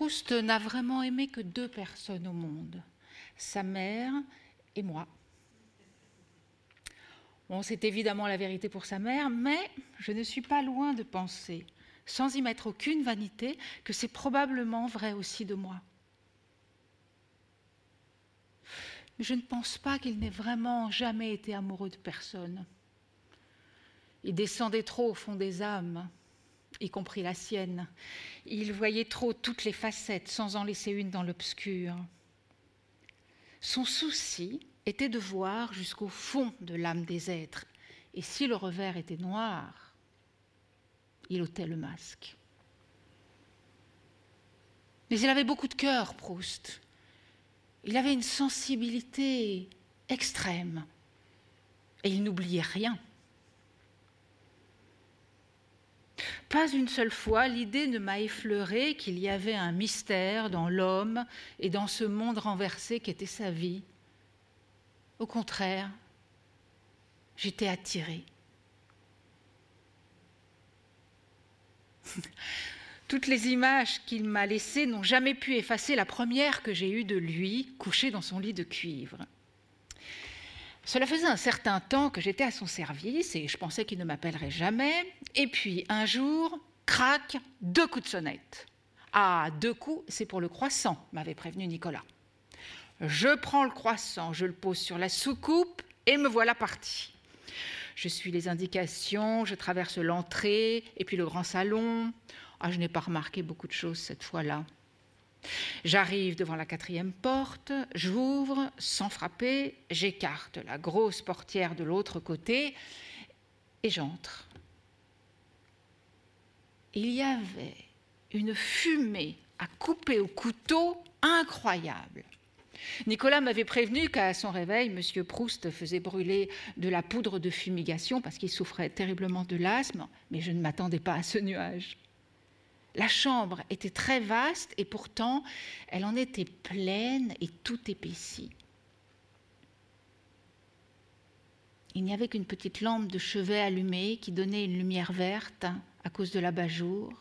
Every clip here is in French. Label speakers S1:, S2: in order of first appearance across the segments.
S1: Proust n'a vraiment aimé que deux personnes au monde, sa mère et moi. C'est évidemment la vérité pour sa mère, mais je ne suis pas loin de penser, sans y mettre aucune vanité, que c'est probablement vrai aussi de moi. Je ne pense pas qu'il n'ait vraiment jamais été amoureux de personne. Il descendait trop au fond des âmes, y compris la sienne. Il voyait trop toutes les facettes sans en laisser une dans l'obscur. Son souci était de voir jusqu'au fond de l'âme des êtres, et si le revers était noir, il ôtait le masque. Mais il avait beaucoup de cœur, Proust. Il avait une sensibilité extrême, et il n'oubliait rien. Pas une seule fois, l'idée ne m'a effleuré qu'il y avait un mystère dans l'homme et dans ce monde renversé qu'était sa vie. Au contraire, j'étais attirée. Toutes les images qu'il m'a laissées n'ont jamais pu effacer la première que j'ai eue de lui, couché dans son lit de cuivre. Cela faisait un certain temps que j'étais à son service et je pensais qu'il ne m'appellerait jamais. Et puis un jour, crac, deux coups de sonnette. Ah, deux coups, c'est pour le croissant, m'avait prévenu Nicolas. Je prends le croissant, je le pose sur la soucoupe et me voilà parti. Je suis les indications, je traverse l'entrée et puis le grand salon. Ah, je n'ai pas remarqué beaucoup de choses cette fois-là. J'arrive devant la quatrième porte, j'ouvre sans frapper, j'écarte la grosse portière de l'autre côté et j'entre. Il y avait une fumée à couper au couteau incroyable. Nicolas m'avait prévenu qu'à son réveil, M. Proust faisait brûler de la poudre de fumigation parce qu'il souffrait terriblement de l'asthme, mais je ne m'attendais pas à ce nuage. La chambre était très vaste et pourtant elle en était pleine et tout épaissie. Il n'y avait qu'une petite lampe de chevet allumée qui donnait une lumière verte à cause de l'abat-jour.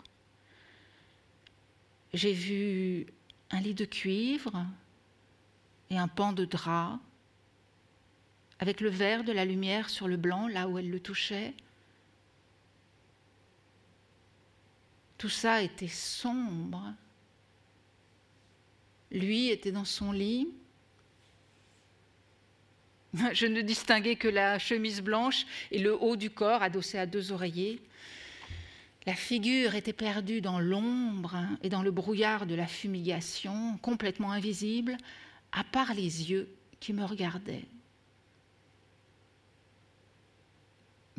S1: J'ai vu un lit de cuivre et un pan de drap, avec le vert de la lumière sur le blanc là où elle le touchait. Tout ça était sombre. Lui était dans son lit. Je ne distinguais que la chemise blanche et le haut du corps adossé à deux oreillers. La figure était perdue dans l'ombre et dans le brouillard de la fumigation, complètement invisible, à part les yeux qui me regardaient.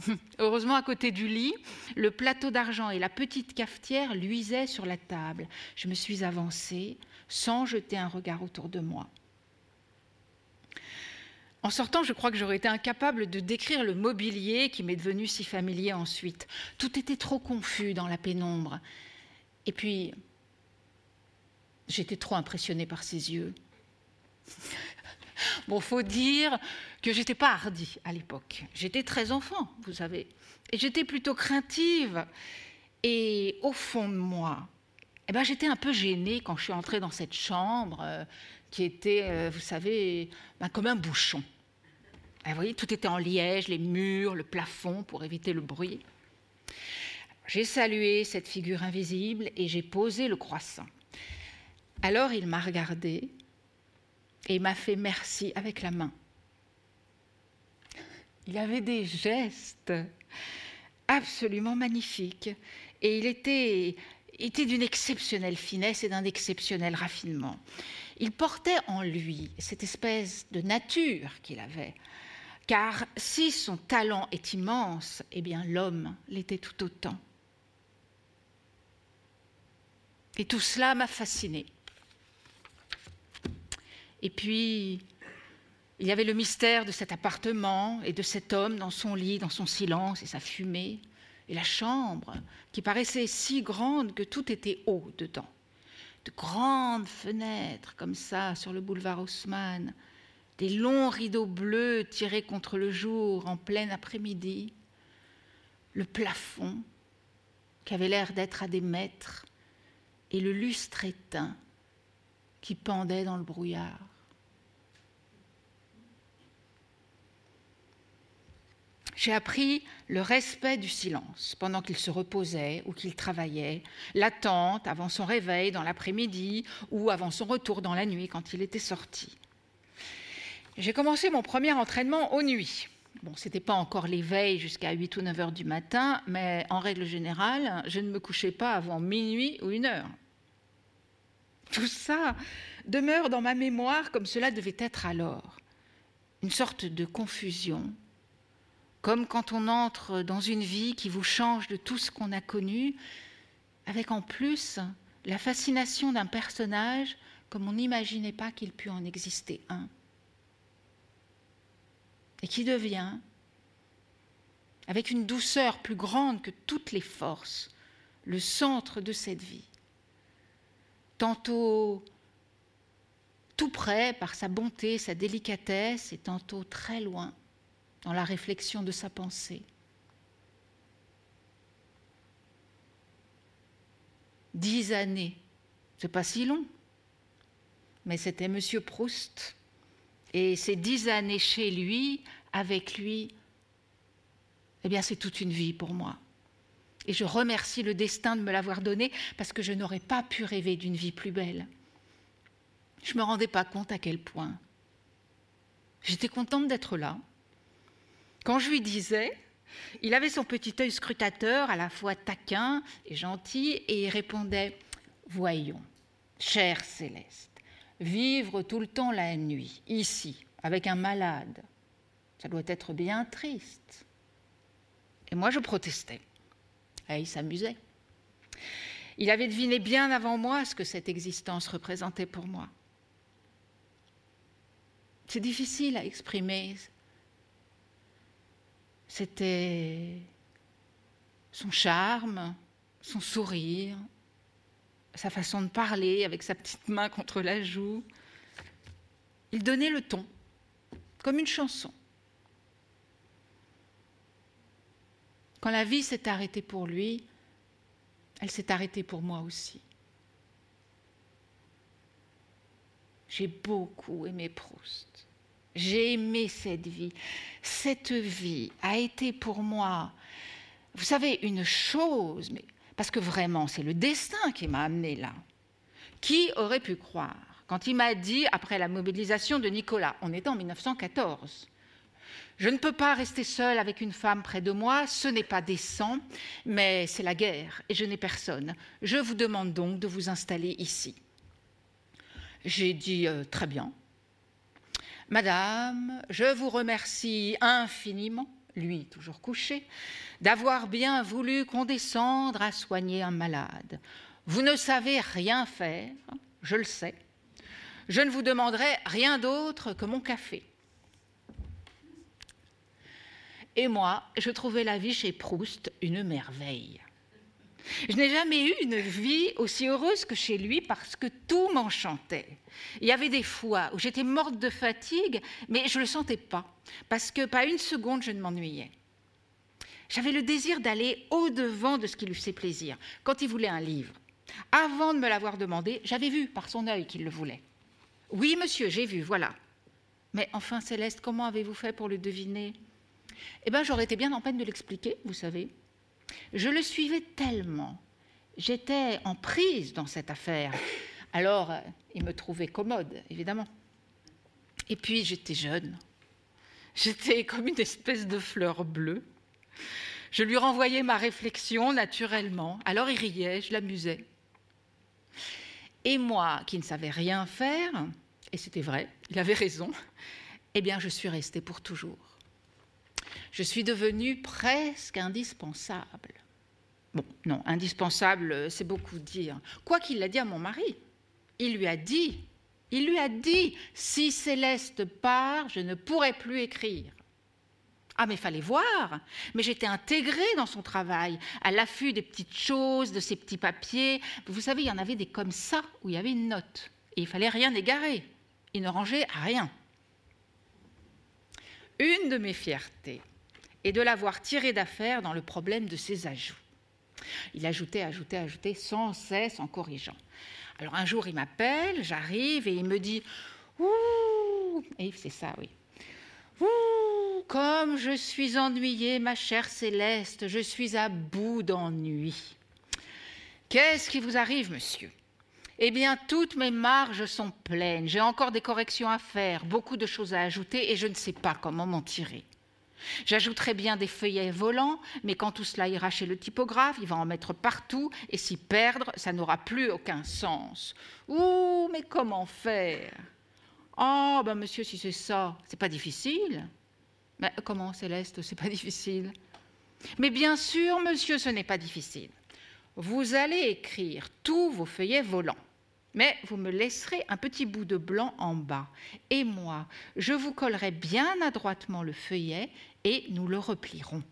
S1: Heureusement, à côté du lit, le plateau d'argent et la petite cafetière luisaient sur la table. Je me suis avancée sans jeter un regard autour de moi. En sortant, je crois que j'aurais été incapable de décrire le mobilier qui m'est devenu si familier ensuite. Tout était trop confus dans la pénombre. Et puis, j'étais trop impressionnée par ses yeux. Bon, faut dire que j'étais pas hardie à l'époque. J'étais très enfant, vous savez. Et j'étais plutôt craintive. Et au fond de moi, eh ben, j'étais un peu gênée quand je suis entrée dans cette chambre euh, qui était, euh, vous savez, ben, comme un bouchon. vous voyez, tout était en liège, les murs, le plafond, pour éviter le bruit. J'ai salué cette figure invisible et j'ai posé le croissant. Alors il m'a regardé et m'a fait merci avec la main. Il avait des gestes absolument magnifiques et il était, d'une exceptionnelle finesse et d'un exceptionnel raffinement. Il portait en lui cette espèce de nature qu'il avait, car si son talent est immense, eh bien l'homme l'était tout autant. Et tout cela m'a fascinée. Et puis, il y avait le mystère de cet appartement et de cet homme dans son lit, dans son silence et sa fumée, et la chambre qui paraissait si grande que tout était haut dedans. De grandes fenêtres comme ça sur le boulevard Haussmann, des longs rideaux bleus tirés contre le jour en plein après-midi, le plafond qui avait l'air d'être à des mètres, et le lustre éteint qui pendait dans le brouillard. J'ai appris le respect du silence pendant qu'il se reposait ou qu'il travaillait, l'attente avant son réveil dans l'après-midi ou avant son retour dans la nuit quand il était sorti. J'ai commencé mon premier entraînement aux nuits. Bon, ce n'était pas encore l'éveil jusqu'à 8 ou 9 heures du matin, mais en règle générale, je ne me couchais pas avant minuit ou une heure. Tout ça demeure dans ma mémoire comme cela devait être alors. Une sorte de confusion, comme quand on entre dans une vie qui vous change de tout ce qu'on a connu, avec en plus la fascination d'un personnage comme on n'imaginait pas qu'il pût en exister un, et qui devient, avec une douceur plus grande que toutes les forces, le centre de cette vie. Tantôt tout près par sa bonté, sa délicatesse, et tantôt très loin dans la réflexion de sa pensée. Dix années, c'est pas si long, mais c'était Monsieur Proust. Et ces dix années chez lui, avec lui, eh bien c'est toute une vie pour moi. Et je remercie le destin de me l'avoir donné parce que je n'aurais pas pu rêver d'une vie plus belle. Je ne me rendais pas compte à quel point. J'étais contente d'être là, quand je lui disais, il avait son petit œil scrutateur, à la fois taquin et gentil, et il répondait Voyons, cher Céleste, vivre tout le temps la nuit, ici, avec un malade, ça doit être bien triste. Et moi, je protestais. Et il s'amusait. Il avait deviné bien avant moi ce que cette existence représentait pour moi. C'est difficile à exprimer c'était son charme, son sourire, sa façon de parler avec sa petite main contre la joue. Il donnait le ton, comme une chanson. Quand la vie s'est arrêtée pour lui, elle s'est arrêtée pour moi aussi. J'ai beaucoup aimé Proust. J'ai aimé cette vie. Cette vie a été pour moi, vous savez, une chose, mais parce que vraiment, c'est le destin qui m'a amené là. Qui aurait pu croire quand il m'a dit, après la mobilisation de Nicolas, on était en 1914, je ne peux pas rester seule avec une femme près de moi, ce n'est pas décent, mais c'est la guerre et je n'ai personne. Je vous demande donc de vous installer ici. J'ai dit euh, très bien, Madame, je vous remercie infiniment, lui toujours couché, d'avoir bien voulu condescendre à soigner un malade. Vous ne savez rien faire, je le sais. Je ne vous demanderai rien d'autre que mon café. Et moi, je trouvais la vie chez Proust une merveille. Je n'ai jamais eu une vie aussi heureuse que chez lui parce que tout m'enchantait. Il y avait des fois où j'étais morte de fatigue, mais je ne le sentais pas, parce que pas une seconde je ne m'ennuyais. J'avais le désir d'aller au-devant de ce qui lui faisait plaisir. Quand il voulait un livre, avant de me l'avoir demandé, j'avais vu par son œil qu'il le voulait. Oui, monsieur, j'ai vu, voilà. Mais enfin, Céleste, comment avez-vous fait pour le deviner? Eh bien, j'aurais été bien en peine de l'expliquer, vous savez. Je le suivais tellement. J'étais en prise dans cette affaire. Alors, euh, il me trouvait commode, évidemment. Et puis, j'étais jeune. J'étais comme une espèce de fleur bleue. Je lui renvoyais ma réflexion naturellement. Alors il riait, je l'amusais. Et moi, qui ne savais rien faire, et c'était vrai, il avait raison, eh bien, je suis restée pour toujours je suis devenue presque indispensable. Bon, non, indispensable, c'est beaucoup dire. Quoi qu'il l'a dit à mon mari, il lui a dit, il lui a dit, si Céleste part, je ne pourrai plus écrire. Ah, mais fallait voir. Mais j'étais intégrée dans son travail, à l'affût des petites choses, de ses petits papiers. Vous savez, il y en avait des comme ça, où il y avait une note. Et il fallait rien égarer. Il ne rangeait rien. Une de mes fiertés, et de l'avoir tiré d'affaire dans le problème de ses ajouts. Il ajoutait, ajoutait, ajoutait sans cesse en corrigeant. Alors un jour, il m'appelle, j'arrive et il me dit Ouh Et c'est ça, oui. Ouh Comme je suis ennuyée, ma chère Céleste, je suis à bout d'ennui. Qu'est-ce qui vous arrive, monsieur? Eh bien, toutes mes marges sont pleines. J'ai encore des corrections à faire, beaucoup de choses à ajouter et je ne sais pas comment m'en tirer. J'ajouterai bien des feuillets volants, mais quand tout cela ira chez le typographe, il va en mettre partout, et s'y perdre, ça n'aura plus aucun sens. Ouh, mais comment faire? Oh, ben monsieur, si c'est ça, c'est pas difficile. Mais comment, Céleste, c'est pas difficile? Mais bien sûr, monsieur, ce n'est pas difficile. Vous allez écrire tous vos feuillets volants. Mais vous me laisserez un petit bout de blanc en bas. Et moi, je vous collerai bien adroitement le feuillet et nous le replierons.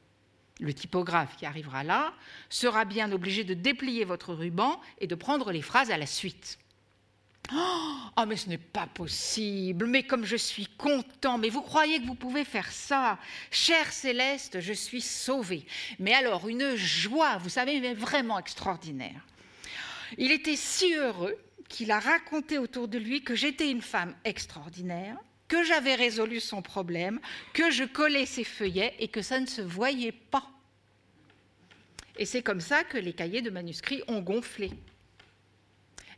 S1: Le typographe qui arrivera là sera bien obligé de déplier votre ruban et de prendre les phrases à la suite. Oh, mais ce n'est pas possible, mais comme je suis content, mais vous croyez que vous pouvez faire ça? Cher Céleste, je suis sauvée. Mais alors, une joie, vous savez, mais vraiment extraordinaire. Il était si heureux qu'il a raconté autour de lui que j'étais une femme extraordinaire, que j'avais résolu son problème, que je collais ses feuillets et que ça ne se voyait pas. Et c'est comme ça que les cahiers de manuscrits ont gonflé.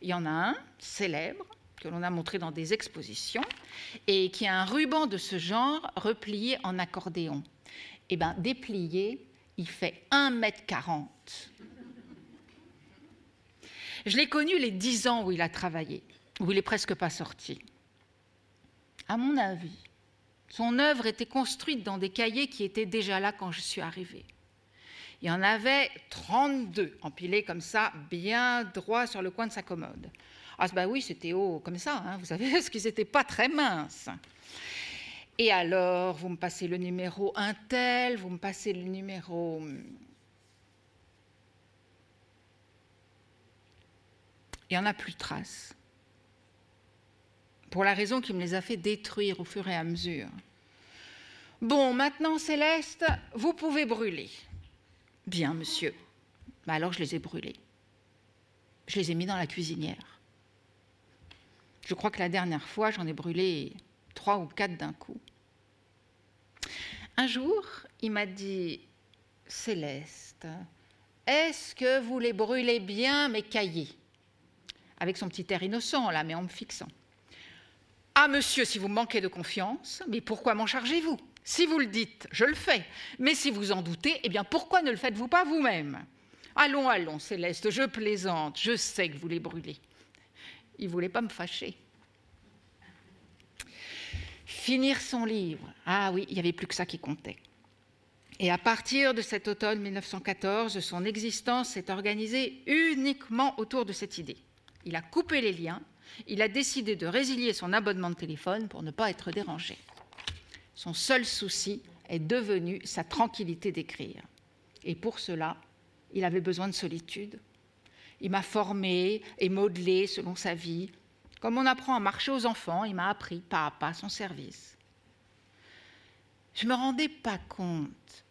S1: Il y en a un célèbre que l'on a montré dans des expositions et qui a un ruban de ce genre replié en accordéon. Eh bien, déplié, il fait 1 m 40. Je l'ai connu les dix ans où il a travaillé, où il est presque pas sorti. À mon avis, son œuvre était construite dans des cahiers qui étaient déjà là quand je suis arrivée. Il y en avait 32 empilés comme ça, bien droit sur le coin de sa commode. Ah, bah oui, c'était haut comme ça, hein, vous savez, parce qu'ils n'étaient pas très minces. Et alors, vous me passez le numéro un tel, vous me passez le numéro il n'y en a plus de traces. Pour la raison qui me les a fait détruire au fur et à mesure. Bon, maintenant, Céleste, vous pouvez brûler. Bien, monsieur. Bah, alors, je les ai brûlés. Je les ai mis dans la cuisinière. Je crois que la dernière fois, j'en ai brûlé trois ou quatre d'un coup. Un jour, il m'a dit Céleste, est-ce que vous les brûlez bien, mes cahiers? Avec son petit air innocent, là, mais en me fixant. Ah, monsieur, si vous manquez de confiance, mais pourquoi m'en chargez-vous? Si vous le dites, je le fais. Mais si vous en doutez, eh bien, pourquoi ne le faites-vous pas vous-même? Allons, allons, Céleste, je plaisante, je sais que vous les brûlez. Il ne voulait pas me fâcher. Finir son livre. Ah oui, il n'y avait plus que ça qui comptait. Et à partir de cet automne 1914, son existence s'est organisée uniquement autour de cette idée. Il a coupé les liens, il a décidé de résilier son abonnement de téléphone pour ne pas être dérangé. Son seul souci est devenu sa tranquillité d'écrire. Et pour cela, il avait besoin de solitude. Il m'a formé et modelé selon sa vie. Comme on apprend à marcher aux enfants, il m'a appris pas à pas son service. Je ne me rendais pas compte.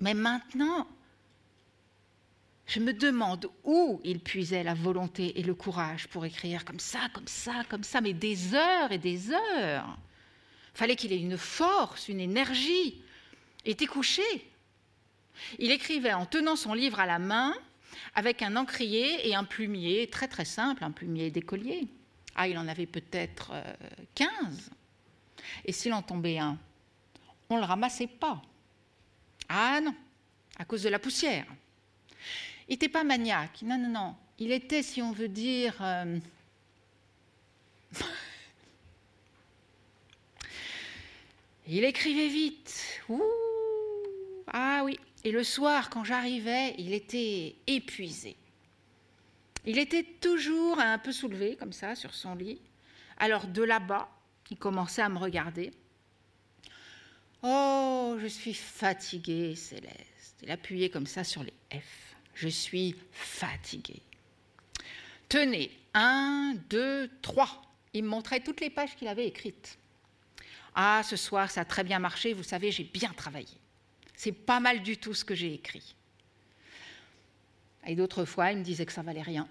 S1: Mais maintenant, je me demande où il puisait la volonté et le courage pour écrire comme ça, comme ça, comme ça, mais des heures et des heures. Fallait qu'il ait une force, une énergie. Il était couché. Il écrivait en tenant son livre à la main, avec un encrier et un plumier très très simple, un plumier d'écolier. Ah, il en avait peut-être 15. Euh, et s'il en tombait un, on ne le ramassait pas. Ah non, à cause de la poussière. Il n'était pas maniaque, non, non, non. Il était, si on veut dire... Euh, il écrivait vite. Ouh, ah oui. Et le soir, quand j'arrivais, il était épuisé. Il était toujours un peu soulevé, comme ça, sur son lit. Alors de là-bas, il commençait à me regarder. Oh, je suis fatigué, Céleste. Il appuyait comme ça sur les F je suis fatigué. Tenez, un, deux, trois. Il me montrait toutes les pages qu'il avait écrites. Ah, ce soir, ça a très bien marché, vous savez, j'ai bien travaillé. C'est pas mal du tout ce que j'ai écrit. Et d'autres fois, il me disait que ça valait rien.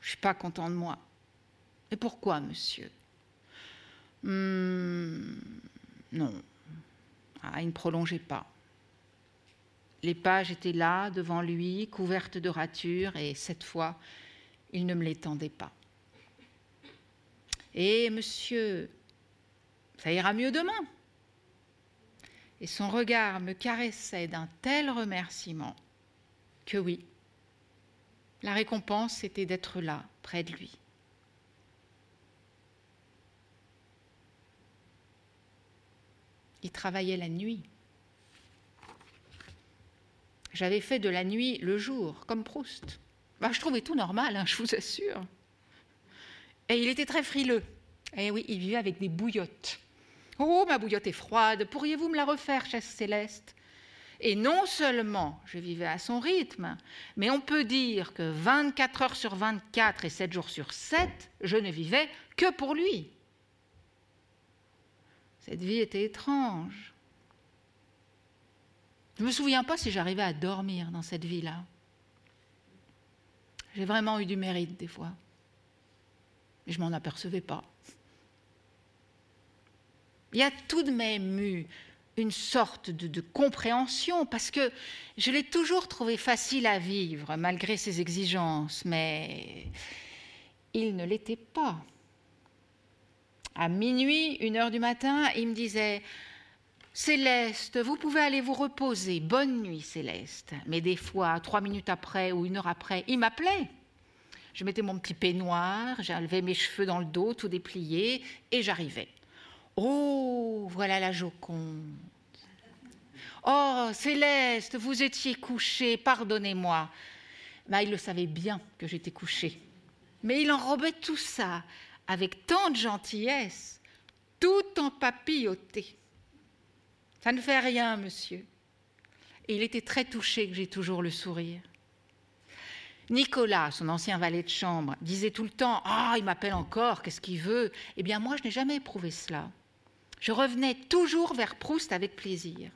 S1: Je suis pas content de moi. Et pourquoi, monsieur? Hmm, Non. Ah, il ne prolongeait pas. Les pages étaient là, devant lui, couvertes de ratures, et cette fois, il ne me les tendait pas. Et monsieur, ça ira mieux demain. Et son regard me caressait d'un tel remerciement que oui, la récompense était d'être là, près de lui. Il travaillait la nuit. J'avais fait de la nuit le jour, comme Proust. Bah, je trouvais tout normal, hein, je vous assure. Et il était très frileux. Et eh oui, il vivait avec des bouillottes. Oh, ma bouillotte est froide, pourriez-vous me la refaire, chère Céleste? Et non seulement je vivais à son rythme, mais on peut dire que 24 heures sur 24 et 7 jours sur 7, je ne vivais que pour lui. Cette vie était étrange. Je ne me souviens pas si j'arrivais à dormir dans cette vie-là. J'ai vraiment eu du mérite des fois. Mais je m'en apercevais pas. Il y a tout de même eu une sorte de, de compréhension parce que je l'ai toujours trouvé facile à vivre malgré ses exigences, mais il ne l'était pas. À minuit, une heure du matin, il me disait Céleste, vous pouvez aller vous reposer. Bonne nuit, Céleste. Mais des fois, trois minutes après ou une heure après, il m'appelait. Je mettais mon petit peignoir, j'enlevais mes cheveux dans le dos, tout déplié, et j'arrivais. Oh, voilà la Joconde. Oh, Céleste, vous étiez couchée, pardonnez-moi. Ben, il le savait bien que j'étais couchée. Mais il enrobait tout ça avec tant de gentillesse, tout en papilloté. Ça ne fait rien, monsieur. Et il était très touché que j'ai toujours le sourire. Nicolas, son ancien valet de chambre, disait tout le temps Ah, il m'appelle encore, qu'est-ce qu'il veut? Eh bien, moi, je n'ai jamais éprouvé cela. Je revenais toujours vers Proust avec plaisir.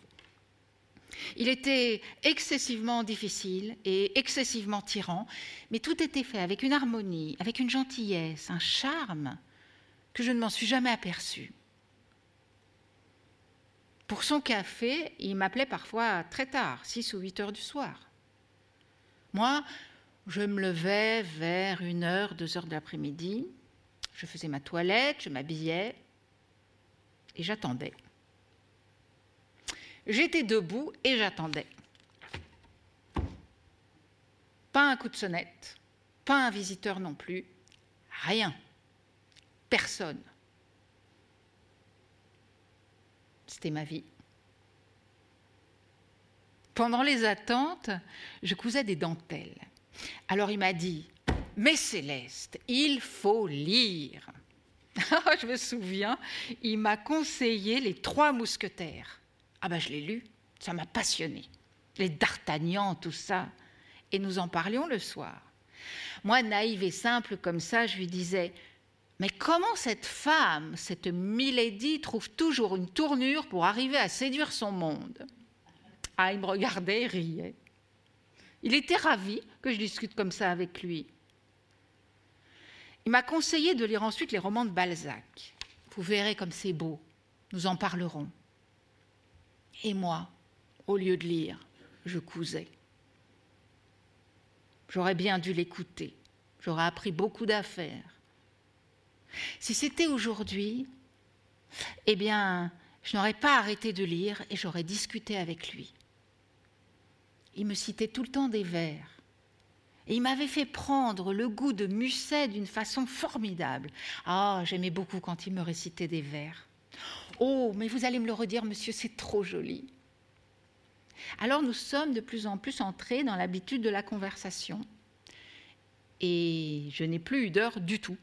S1: Il était excessivement difficile et excessivement tyran, mais tout était fait avec une harmonie, avec une gentillesse, un charme que je ne m'en suis jamais aperçue. Pour son café, il m'appelait parfois très tard, 6 ou 8 heures du soir. Moi, je me levais vers 1 heure, 2 heures de l'après-midi, je faisais ma toilette, je m'habillais et j'attendais. J'étais debout et j'attendais. Pas un coup de sonnette, pas un visiteur non plus, rien, personne. C'était ma vie. Pendant les attentes, je cousais des dentelles. Alors il m'a dit Mais Céleste, il faut lire. je me souviens, il m'a conseillé Les Trois Mousquetaires. Ah ben je l'ai lu, ça m'a passionné. Les D'Artagnan, tout ça. Et nous en parlions le soir. Moi, naïve et simple comme ça, je lui disais mais comment cette femme, cette Milady, trouve toujours une tournure pour arriver à séduire son monde? Ah, il me regardait et riait. Il était ravi que je discute comme ça avec lui. Il m'a conseillé de lire ensuite les romans de Balzac. Vous verrez comme c'est beau. Nous en parlerons. Et moi, au lieu de lire, je cousais. J'aurais bien dû l'écouter. J'aurais appris beaucoup d'affaires. Si c'était aujourd'hui, eh bien, je n'aurais pas arrêté de lire et j'aurais discuté avec lui. Il me citait tout le temps des vers. Et il m'avait fait prendre le goût de Musset d'une façon formidable. Ah, j'aimais beaucoup quand il me récitait des vers. Oh, mais vous allez me le redire, monsieur, c'est trop joli. Alors nous sommes de plus en plus entrés dans l'habitude de la conversation. Et je n'ai plus eu d'heure du tout.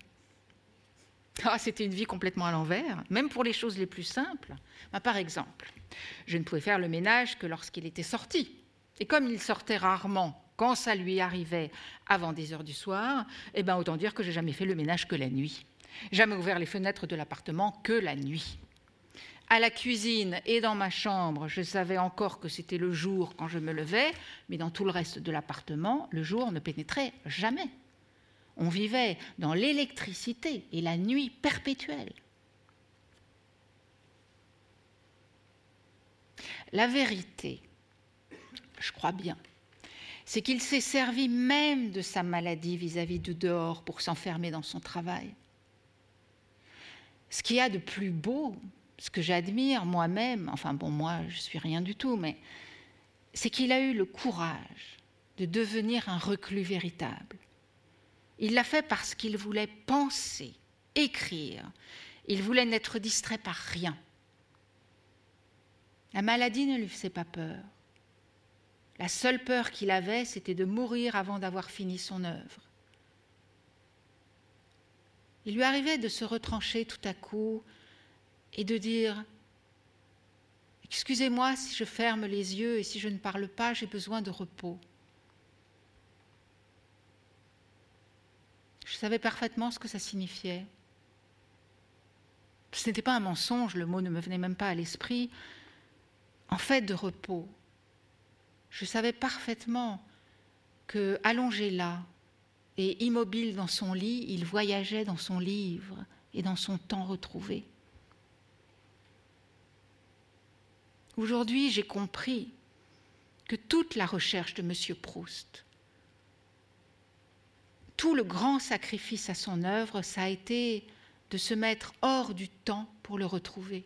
S1: Ah, c'était une vie complètement à l'envers, même pour les choses les plus simples. Bah, par exemple, je ne pouvais faire le ménage que lorsqu'il était sorti. Et comme il sortait rarement, quand ça lui arrivait avant des heures du soir, eh ben, autant dire que j'ai jamais fait le ménage que la nuit. Jamais ouvert les fenêtres de l'appartement que la nuit. À la cuisine et dans ma chambre, je savais encore que c'était le jour quand je me levais, mais dans tout le reste de l'appartement, le jour ne pénétrait jamais. On vivait dans l'électricité et la nuit perpétuelle. La vérité, je crois bien, c'est qu'il s'est servi même de sa maladie vis-à-vis du dehors pour s'enfermer dans son travail. Ce qu'il y a de plus beau, ce que j'admire moi-même, enfin bon, moi je suis rien du tout, mais c'est qu'il a eu le courage de devenir un reclus véritable. Il l'a fait parce qu'il voulait penser, écrire, il voulait n'être distrait par rien. La maladie ne lui faisait pas peur. La seule peur qu'il avait, c'était de mourir avant d'avoir fini son œuvre. Il lui arrivait de se retrancher tout à coup et de dire Excusez-moi si je ferme les yeux et si je ne parle pas, j'ai besoin de repos. Je savais parfaitement ce que ça signifiait. Ce n'était pas un mensonge, le mot ne me venait même pas à l'esprit. En fait, de repos. Je savais parfaitement que, allongé là et immobile dans son lit, il voyageait dans son livre et dans son temps retrouvé. Aujourd'hui, j'ai compris que toute la recherche de M. Proust, tout le grand sacrifice à son œuvre, ça a été de se mettre hors du temps pour le retrouver.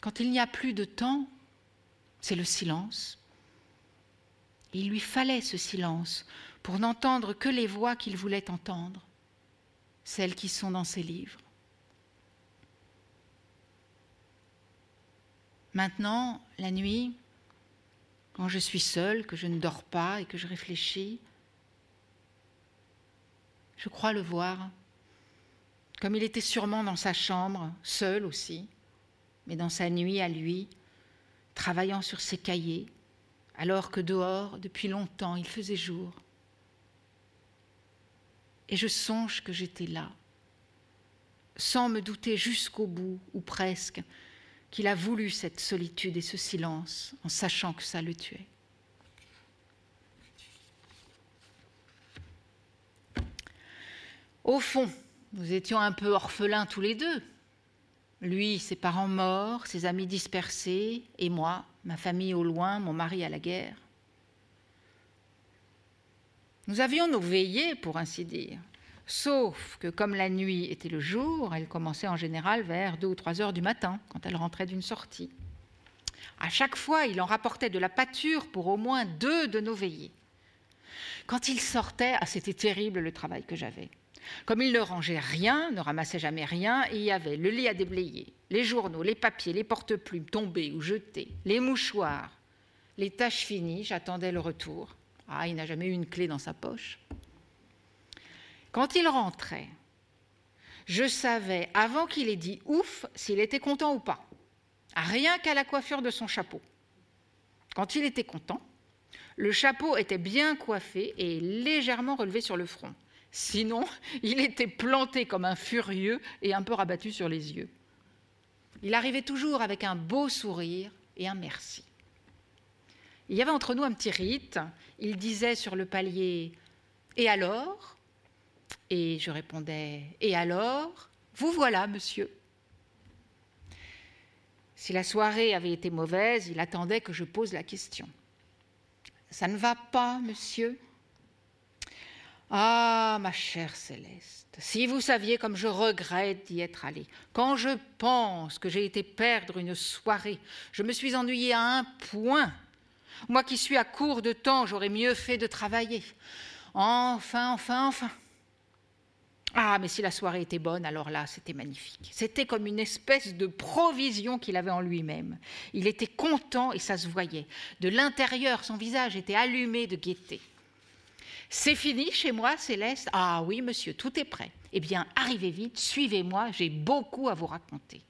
S1: Quand il n'y a plus de temps, c'est le silence. Il lui fallait ce silence pour n'entendre que les voix qu'il voulait entendre, celles qui sont dans ses livres. Maintenant, la nuit, quand je suis seule, que je ne dors pas et que je réfléchis, je crois le voir, comme il était sûrement dans sa chambre, seul aussi, mais dans sa nuit à lui, travaillant sur ses cahiers, alors que dehors, depuis longtemps, il faisait jour. Et je songe que j'étais là, sans me douter jusqu'au bout, ou presque, qu'il a voulu cette solitude et ce silence, en sachant que ça le tuait. Au fond, nous étions un peu orphelins tous les deux, lui, ses parents morts, ses amis dispersés, et moi, ma famille au loin, mon mari à la guerre. Nous avions nos veillées, pour ainsi dire, sauf que comme la nuit était le jour, elle commençait en général vers deux ou trois heures du matin, quand elle rentrait d'une sortie. À chaque fois, il en rapportait de la pâture pour au moins deux de nos veillées. Quand il sortait, ah, c'était terrible le travail que j'avais. Comme il ne rangeait rien, ne ramassait jamais rien, il y avait le lit à déblayer, les journaux, les papiers, les porte-plumes tombés ou jetés, les mouchoirs, les tâches finies, j'attendais le retour. Ah, il n'a jamais eu une clé dans sa poche. Quand il rentrait, je savais, avant qu'il ait dit ouf, s'il était content ou pas. Rien qu'à la coiffure de son chapeau. Quand il était content, le chapeau était bien coiffé et légèrement relevé sur le front. Sinon, il était planté comme un furieux et un peu rabattu sur les yeux. Il arrivait toujours avec un beau sourire et un merci. Il y avait entre nous un petit rite. Il disait sur le palier Et alors? Et je répondais Et alors Vous voilà, monsieur. Si la soirée avait été mauvaise, il attendait que je pose la question. Ça ne va pas, monsieur? Ah, ma chère Céleste, si vous saviez comme je regrette d'y être allée. Quand je pense que j'ai été perdre une soirée, je me suis ennuyée à un point. Moi qui suis à court de temps, j'aurais mieux fait de travailler. Enfin, enfin, enfin. Ah, mais si la soirée était bonne, alors là, c'était magnifique. C'était comme une espèce de provision qu'il avait en lui-même. Il était content et ça se voyait. De l'intérieur, son visage était allumé de gaieté. C'est fini chez moi, Céleste? Ah oui, monsieur, tout est prêt. Eh bien, arrivez vite, suivez-moi, j'ai beaucoup à vous raconter.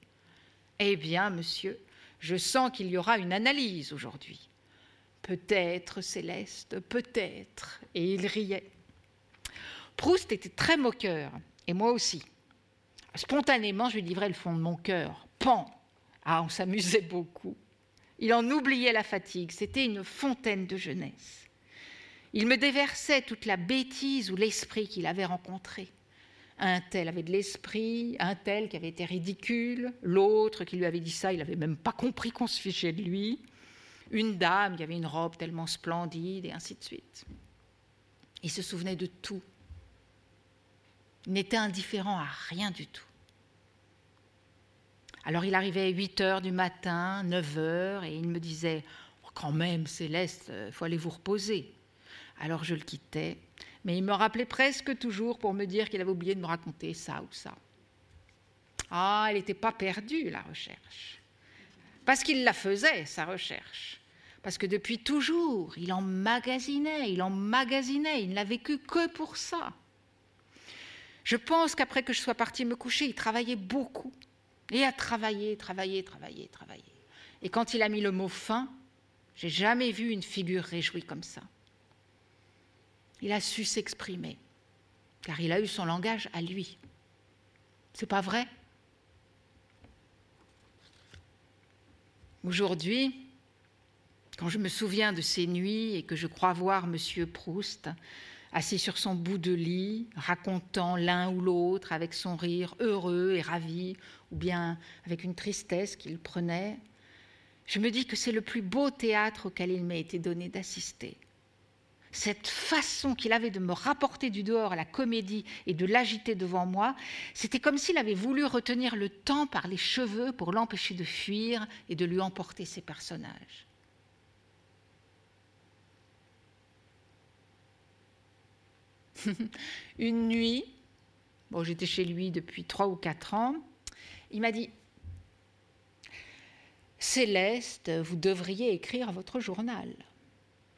S1: Eh bien, monsieur, je sens qu'il y aura une analyse aujourd'hui. Peut-être, Céleste, peut-être. Et il riait. Proust était très moqueur, et moi aussi. Spontanément, je lui livrais le fond de mon cœur. Pan Ah, on s'amusait beaucoup. Il en oubliait la fatigue. C'était une fontaine de jeunesse. Il me déversait toute la bêtise ou l'esprit qu'il avait rencontré. Un tel avait de l'esprit, un tel qui avait été ridicule, l'autre qui lui avait dit ça, il n'avait même pas compris qu'on se fichait de lui, une dame qui avait une robe tellement splendide, et ainsi de suite. Il se souvenait de tout. Il n'était indifférent à rien du tout. Alors il arrivait à 8 heures du matin, 9 heures, et il me disait oh, Quand même, Céleste, il faut aller vous reposer. Alors je le quittais, mais il me rappelait presque toujours pour me dire qu'il avait oublié de me raconter ça ou ça. Ah, elle n'était pas perdue, la recherche. Parce qu'il la faisait, sa recherche. Parce que depuis toujours, il emmagasinait, il emmagasinait, il n'a vécu que pour ça. Je pense qu'après que je sois partie me coucher, il travaillait beaucoup. Et a travaillé, travaillé, travaillé, travaillé. Et quand il a mis le mot fin, j'ai jamais vu une figure réjouie comme ça. Il a su s'exprimer, car il a eu son langage à lui. C'est pas vrai? Aujourd'hui, quand je me souviens de ces nuits et que je crois voir M. Proust assis sur son bout de lit, racontant l'un ou l'autre avec son rire heureux et ravi, ou bien avec une tristesse qu'il prenait, je me dis que c'est le plus beau théâtre auquel il m'a été donné d'assister cette façon qu'il avait de me rapporter du dehors à la comédie et de l'agiter devant moi, c'était comme s'il avait voulu retenir le temps par les cheveux pour l'empêcher de fuir et de lui emporter ses personnages. Une nuit, bon, j'étais chez lui depuis trois ou quatre ans, il m'a dit Céleste, vous devriez écrire votre journal.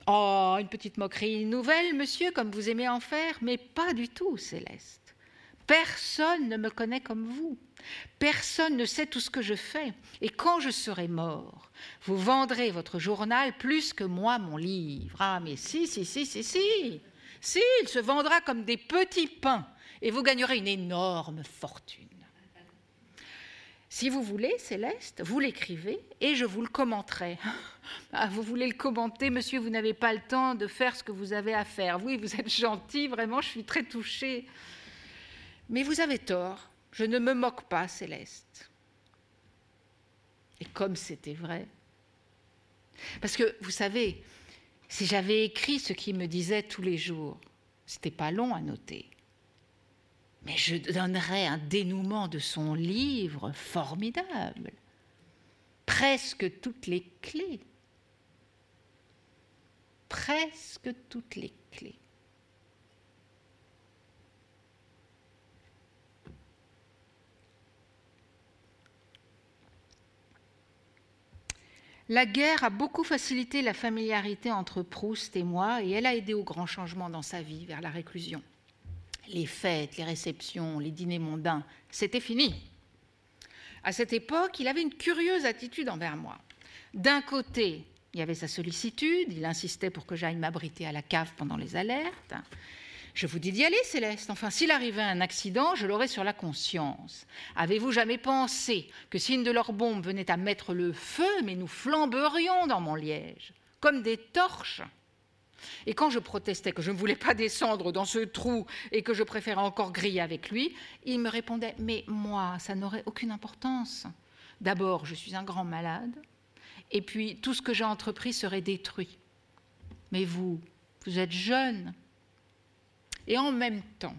S1: Oh, une petite moquerie nouvelle, monsieur, comme vous aimez en faire, mais pas du tout, Céleste. Personne ne me connaît comme vous. Personne ne sait tout ce que je fais. Et quand je serai mort, vous vendrez votre journal plus que moi mon livre. Ah, mais si, si, si, si, si. Si, il se vendra comme des petits pains et vous gagnerez une énorme fortune. Si vous voulez, Céleste, vous l'écrivez et je vous le commenterai. Ah, vous voulez le commenter, monsieur, vous n'avez pas le temps de faire ce que vous avez à faire. Oui, vous êtes gentil, vraiment, je suis très touchée. Mais vous avez tort, je ne me moque pas, Céleste. Et comme c'était vrai. Parce que, vous savez, si j'avais écrit ce qu'il me disait tous les jours, c'était pas long à noter mais je donnerais un dénouement de son livre formidable. Presque toutes les clés. Presque toutes les clés. La guerre a beaucoup facilité la familiarité entre Proust et moi et elle a aidé au grand changement dans sa vie vers la réclusion les fêtes, les réceptions, les dîners mondains, c'était fini. À cette époque, il avait une curieuse attitude envers moi. D'un côté, il y avait sa sollicitude, il insistait pour que j'aille m'abriter à la cave pendant les alertes. Je vous dis d'y aller, Céleste. Enfin, s'il arrivait un accident, je l'aurais sur la conscience. Avez-vous jamais pensé que si une de leurs bombes venait à mettre le feu, mais nous flamberions dans mon liège, comme des torches? Et quand je protestais que je ne voulais pas descendre dans ce trou et que je préférais encore griller avec lui, il me répondait Mais moi, ça n'aurait aucune importance. D'abord, je suis un grand malade, et puis tout ce que j'ai entrepris serait détruit. Mais vous, vous êtes jeune. Et en même temps,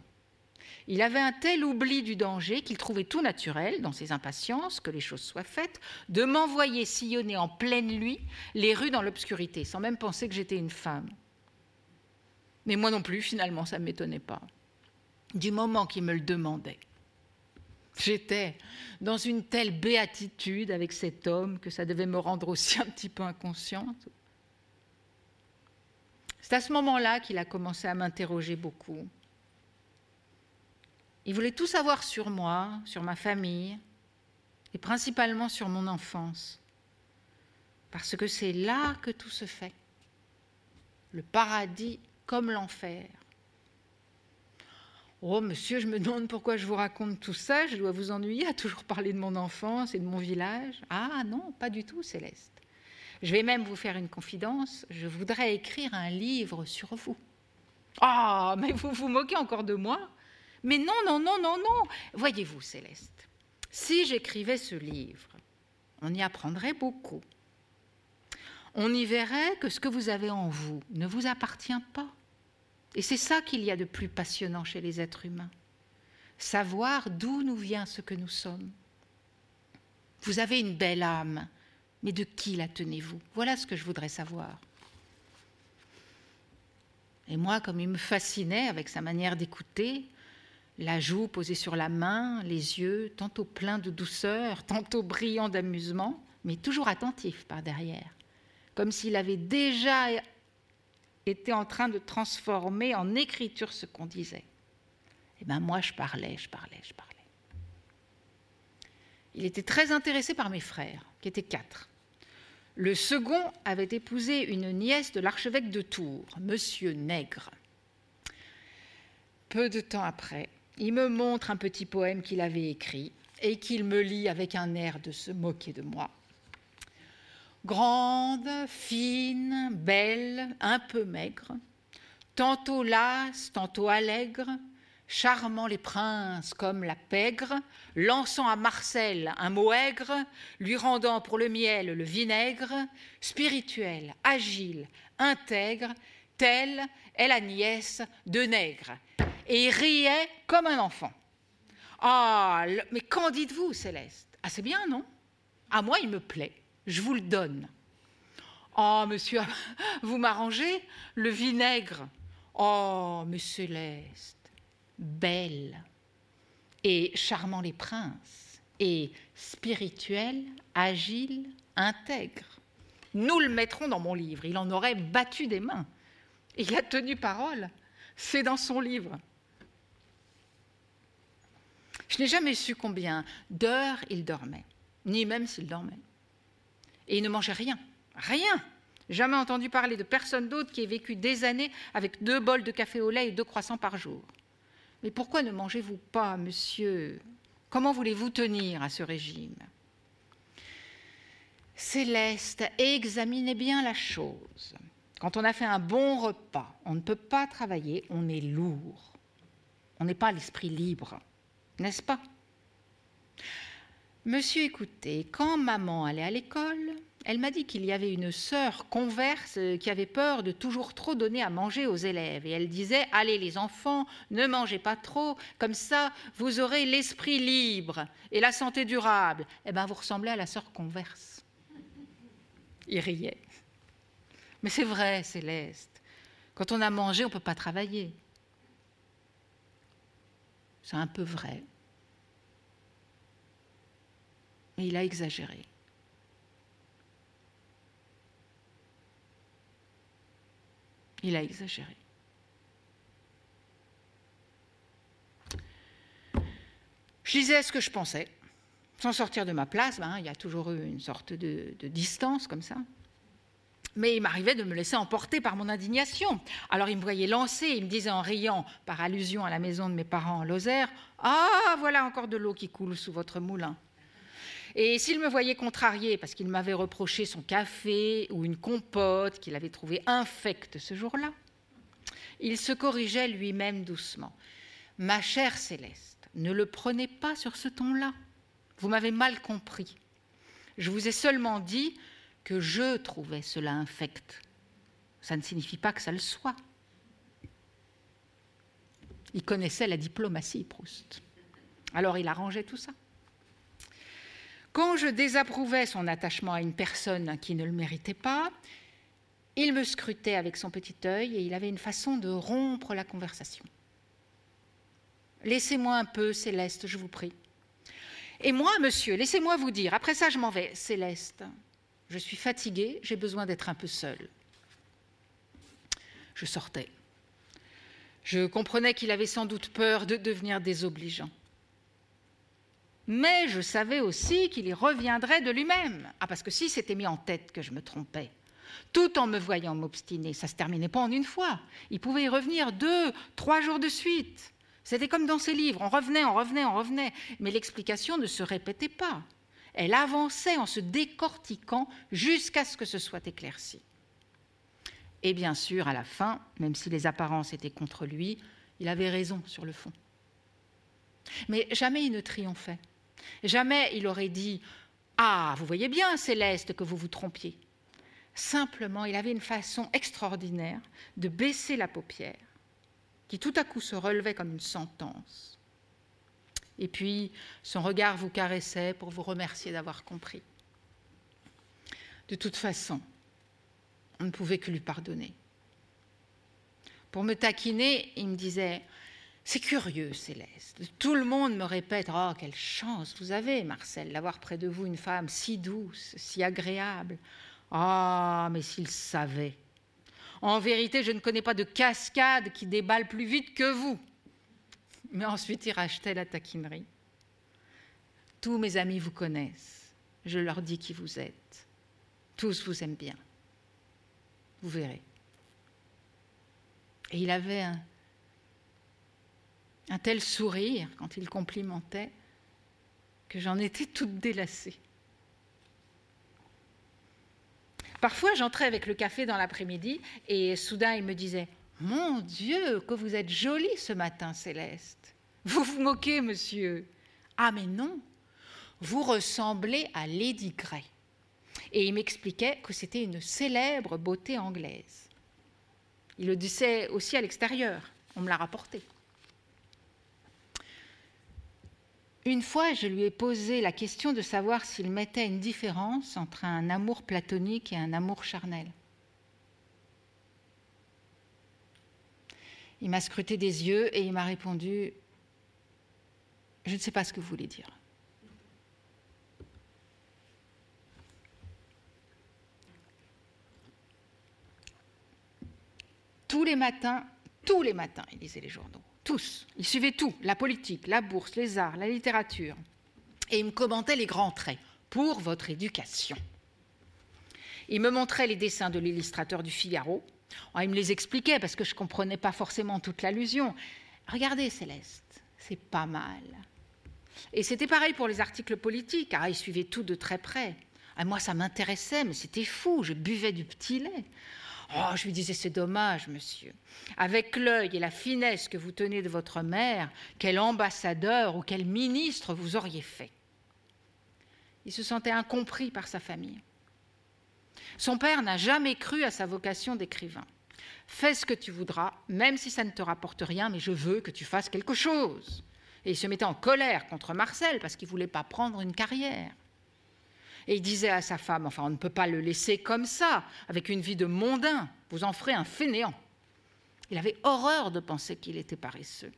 S1: il avait un tel oubli du danger qu'il trouvait tout naturel, dans ses impatiences, que les choses soient faites, de m'envoyer sillonner en pleine nuit les rues dans l'obscurité, sans même penser que j'étais une femme. Mais moi non plus, finalement, ça ne m'étonnait pas. Du moment qu'il me le demandait. J'étais dans une telle béatitude avec cet homme que ça devait me rendre aussi un petit peu inconsciente. C'est à ce moment-là qu'il a commencé à m'interroger beaucoup. Il voulait tout savoir sur moi, sur ma famille, et principalement sur mon enfance. Parce que c'est là que tout se fait. Le paradis comme l'enfer. Oh, monsieur, je me demande pourquoi je vous raconte tout ça. Je dois vous ennuyer à toujours parler de mon enfance et de mon village. Ah non, pas du tout, Céleste. Je vais même vous faire une confidence. Je voudrais écrire un livre sur vous. Ah, mais vous vous moquez encore de moi Mais non, non, non, non, non. Voyez-vous, Céleste, si j'écrivais ce livre, on y apprendrait beaucoup. On y verrait que ce que vous avez en vous ne vous appartient pas. Et c'est ça qu'il y a de plus passionnant chez les êtres humains. Savoir d'où nous vient ce que nous sommes. Vous avez une belle âme, mais de qui la tenez-vous? Voilà ce que je voudrais savoir. Et moi, comme il me fascinait avec sa manière d'écouter, la joue posée sur la main, les yeux tantôt pleins de douceur, tantôt brillants d'amusement, mais toujours attentif par derrière, comme s'il avait déjà été en train de transformer en écriture ce qu'on disait. Et eh bien moi, je parlais, je parlais, je parlais. Il était très intéressé par mes frères, qui étaient quatre. Le second avait épousé une nièce de l'archevêque de Tours, Monsieur Nègre. Peu de temps après, il me montre un petit poème qu'il avait écrit et qu'il me lit avec un air de se moquer de moi. Grande, fine, belle, un peu maigre, tantôt lasse, tantôt allègre, charmant les princes comme la pègre, lançant à Marcel un mot aigre, lui rendant pour le miel le vinaigre, spirituel, agile, intègre, telle est la nièce de Nègre. Et riait comme un enfant. Ah, mais qu'en dites-vous, Céleste? Ah, c'est bien, non? À moi, il me plaît. Je vous le donne. Oh, monsieur, vous m'arrangez Le vinaigre. Oh, mais Céleste belle et charmant les princes et spirituel, agile, intègre. Nous le mettrons dans mon livre. Il en aurait battu des mains. Il a tenu parole. C'est dans son livre. Je n'ai jamais su combien d'heures il dormait, ni même s'il dormait. Et il ne mangeait rien, rien. Jamais entendu parler de personne d'autre qui ait vécu des années avec deux bols de café au lait et deux croissants par jour. Mais pourquoi ne mangez-vous pas, monsieur? Comment voulez-vous tenir à ce régime? Céleste, examinez bien la chose. Quand on a fait un bon repas, on ne peut pas travailler, on est lourd. On n'est pas l'esprit libre, n'est-ce pas? Monsieur, écoutez, quand maman allait à l'école, elle m'a dit qu'il y avait une sœur converse qui avait peur de toujours trop donner à manger aux élèves. Et elle disait Allez, les enfants, ne mangez pas trop, comme ça, vous aurez l'esprit libre et la santé durable. Eh bien, vous ressemblez à la sœur converse. Il riait. Mais c'est vrai, Céleste. Quand on a mangé, on ne peut pas travailler. C'est un peu vrai. Il a exagéré. Il a exagéré. Je disais ce que je pensais, sans sortir de ma place. Ben, il y a toujours eu une sorte de, de distance comme ça. Mais il m'arrivait de me laisser emporter par mon indignation. Alors il me voyait lancer, il me disait en riant, par allusion à la maison de mes parents en Lozère Ah, voilà encore de l'eau qui coule sous votre moulin. Et s'il me voyait contrarié parce qu'il m'avait reproché son café ou une compote qu'il avait trouvé infecte ce jour-là, il se corrigeait lui-même doucement. Ma chère Céleste, ne le prenez pas sur ce ton-là. Vous m'avez mal compris. Je vous ai seulement dit que je trouvais cela infect. Ça ne signifie pas que ça le soit. Il connaissait la diplomatie, Proust. Alors il arrangeait tout ça. Quand je désapprouvais son attachement à une personne qui ne le méritait pas, il me scrutait avec son petit œil et il avait une façon de rompre la conversation. Laissez-moi un peu, Céleste, je vous prie. Et moi, monsieur, laissez-moi vous dire, après ça je m'en vais, Céleste, je suis fatiguée, j'ai besoin d'être un peu seule. Je sortais. Je comprenais qu'il avait sans doute peur de devenir désobligeant mais je savais aussi qu'il y reviendrait de lui-même. Ah, parce que si c'était mis en tête que je me trompais, tout en me voyant m'obstiner, ça ne se terminait pas en une fois. Il pouvait y revenir deux, trois jours de suite. C'était comme dans ses livres, on revenait, on revenait, on revenait, mais l'explication ne se répétait pas. Elle avançait en se décortiquant jusqu'à ce que ce soit éclairci. Et bien sûr, à la fin, même si les apparences étaient contre lui, il avait raison sur le fond. Mais jamais il ne triomphait. Jamais il aurait dit Ah, vous voyez bien, Céleste, que vous vous trompiez. Simplement, il avait une façon extraordinaire de baisser la paupière, qui tout à coup se relevait comme une sentence. Et puis, son regard vous caressait pour vous remercier d'avoir compris. De toute façon, on ne pouvait que lui pardonner. Pour me taquiner, il me disait C'est curieux, Céleste. Tout le monde me répète Oh, quelle chance vous avez, Marcel, d'avoir près de vous une femme si douce, si agréable. Ah, mais s'il savait. En vérité, je ne connais pas de cascade qui déballe plus vite que vous. Mais ensuite, il rachetait la taquinerie. Tous mes amis vous connaissent. Je leur dis qui vous êtes. Tous vous aiment bien. Vous verrez. Et il avait un, un tel sourire quand il complimentait que j'en étais toute délassée. Parfois, j'entrais avec le café dans l'après-midi et soudain, il me disait Mon Dieu, que vous êtes jolie ce matin, Céleste. Vous vous moquez, monsieur. Ah, mais non, vous ressemblez à Lady Grey. Et il m'expliquait que c'était une célèbre beauté anglaise. Il le disait aussi à l'extérieur, on me l'a rapporté. Une fois, je lui ai posé la question de savoir s'il mettait une différence entre un amour platonique et un amour charnel. Il m'a scruté des yeux et il m'a répondu Je ne sais pas ce que vous voulez dire. Tous les matins, tous les matins, il lisait les journaux, tous. Il suivait tout, la politique, la bourse, les arts, la littérature. Et il me commentait les grands traits pour votre éducation. Il me montrait les dessins de l'illustrateur du Figaro. Oh, il me les expliquait parce que je ne comprenais pas forcément toute l'allusion. Regardez, Céleste, c'est pas mal. Et c'était pareil pour les articles politiques, car il suivait tout de très près. Ah, moi, ça m'intéressait, mais c'était fou, je buvais du petit lait. Oh, je lui disais, c'est dommage, monsieur. Avec l'œil et la finesse que vous tenez de votre mère, quel ambassadeur ou quel ministre vous auriez fait? Il se sentait incompris par sa famille. Son père n'a jamais cru à sa vocation d'écrivain. Fais ce que tu voudras, même si ça ne te rapporte rien, mais je veux que tu fasses quelque chose. Et il se mettait en colère contre Marcel parce qu'il ne voulait pas prendre une carrière. Et il disait à sa femme, enfin, on ne peut pas le laisser comme ça, avec une vie de mondain, vous en ferez un fainéant. Il avait horreur de penser qu'il était paresseux.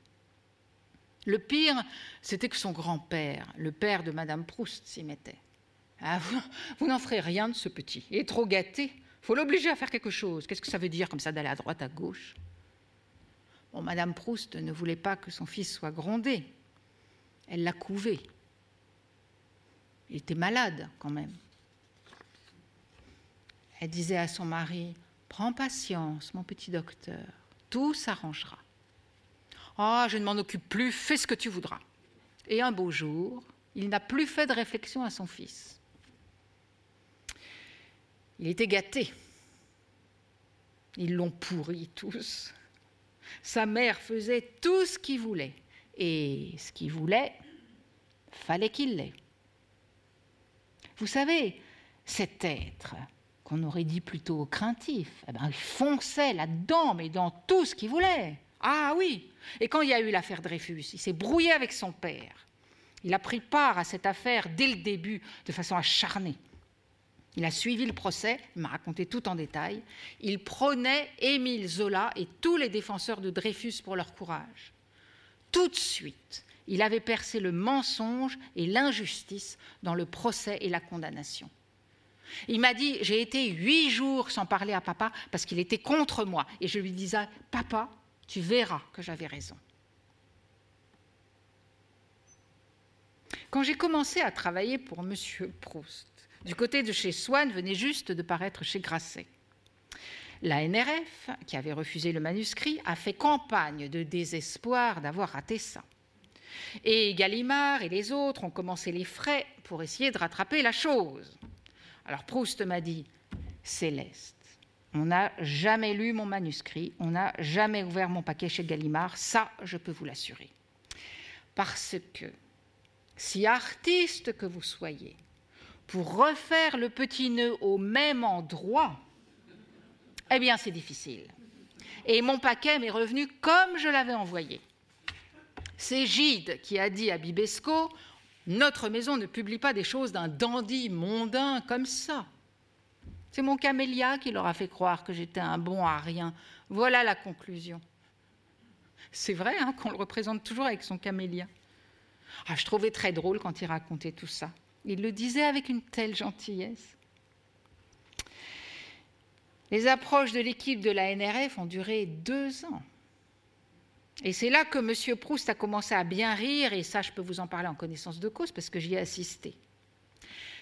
S1: Le pire, c'était que son grand-père, le père de Madame Proust, s'y mettait. Ah, vous, n'en ferez rien de ce petit. Il est trop gâté. Faut l'obliger à faire quelque chose. Qu'est-ce que ça veut dire comme ça d'aller à droite, à gauche? Bon, Madame Proust ne voulait pas que son fils soit grondé. Elle l'a couvé. Il était malade quand même. Elle disait à son mari, Prends patience, mon petit docteur, tout s'arrangera. Ah, je ne m'en occupe plus, fais ce que tu voudras. Et un beau jour, il n'a plus fait de réflexion à son fils. Il était gâté. Ils l'ont pourri tous. Sa mère faisait tout ce qu'il voulait. Et ce qu'il voulait, fallait qu'il l'ait. Vous savez, cet être qu'on aurait dit plutôt craintif, eh ben, il fonçait là-dedans, mais dans tout ce qu'il voulait. Ah oui Et quand il y a eu l'affaire Dreyfus, il s'est brouillé avec son père. Il a pris part à cette affaire dès le début de façon acharnée. Il a suivi le procès, il m'a raconté tout en détail. Il prônait Émile Zola et tous les défenseurs de Dreyfus pour leur courage. Tout de suite, il avait percé le mensonge et l'injustice dans le procès et la condamnation. Il m'a dit, j'ai été huit jours sans parler à papa parce qu'il était contre moi. Et je lui disais, papa, tu verras que j'avais raison. Quand j'ai commencé à travailler pour M. Proust, du côté de chez Swann venait juste de paraître chez Grasset. La NRF, qui avait refusé le manuscrit, a fait campagne de désespoir d'avoir raté ça. Et Gallimard et les autres ont commencé les frais pour essayer de rattraper la chose. Alors Proust m'a dit Céleste, on n'a jamais lu mon manuscrit, on n'a jamais ouvert mon paquet chez Gallimard, ça je peux vous l'assurer. Parce que si artiste que vous soyez, pour refaire le petit nœud au même endroit, eh bien c'est difficile. Et mon paquet m'est revenu comme je l'avais envoyé. C'est Gide qui a dit à Bibesco Notre maison ne publie pas des choses d'un dandy mondain comme ça. C'est mon camélia qui leur a fait croire que j'étais un bon à rien. Voilà la conclusion. C'est vrai hein, qu'on le représente toujours avec son camélia. Ah, je trouvais très drôle quand il racontait tout ça. Il le disait avec une telle gentillesse. Les approches de l'équipe de la NRF ont duré deux ans. Et c'est là que M. Proust a commencé à bien rire, et ça, je peux vous en parler en connaissance de cause parce que j'y ai assisté.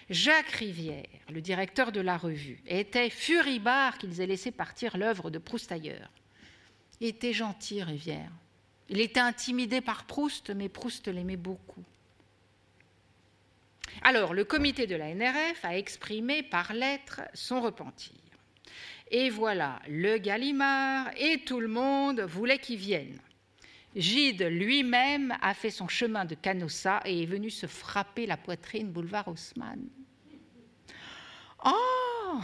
S1: Jacques Rivière, le directeur de la revue, était furibard qu'ils aient laissé partir l'œuvre de Proust ailleurs. Il était gentil, Rivière. Il était intimidé par Proust, mais Proust l'aimait beaucoup. Alors, le comité de la NRF a exprimé par lettre son repentir. Et voilà, le Gallimard et tout le monde voulaient qu'il vienne. Gide lui-même a fait son chemin de Canossa et est venu se frapper la poitrine boulevard Haussmann. Oh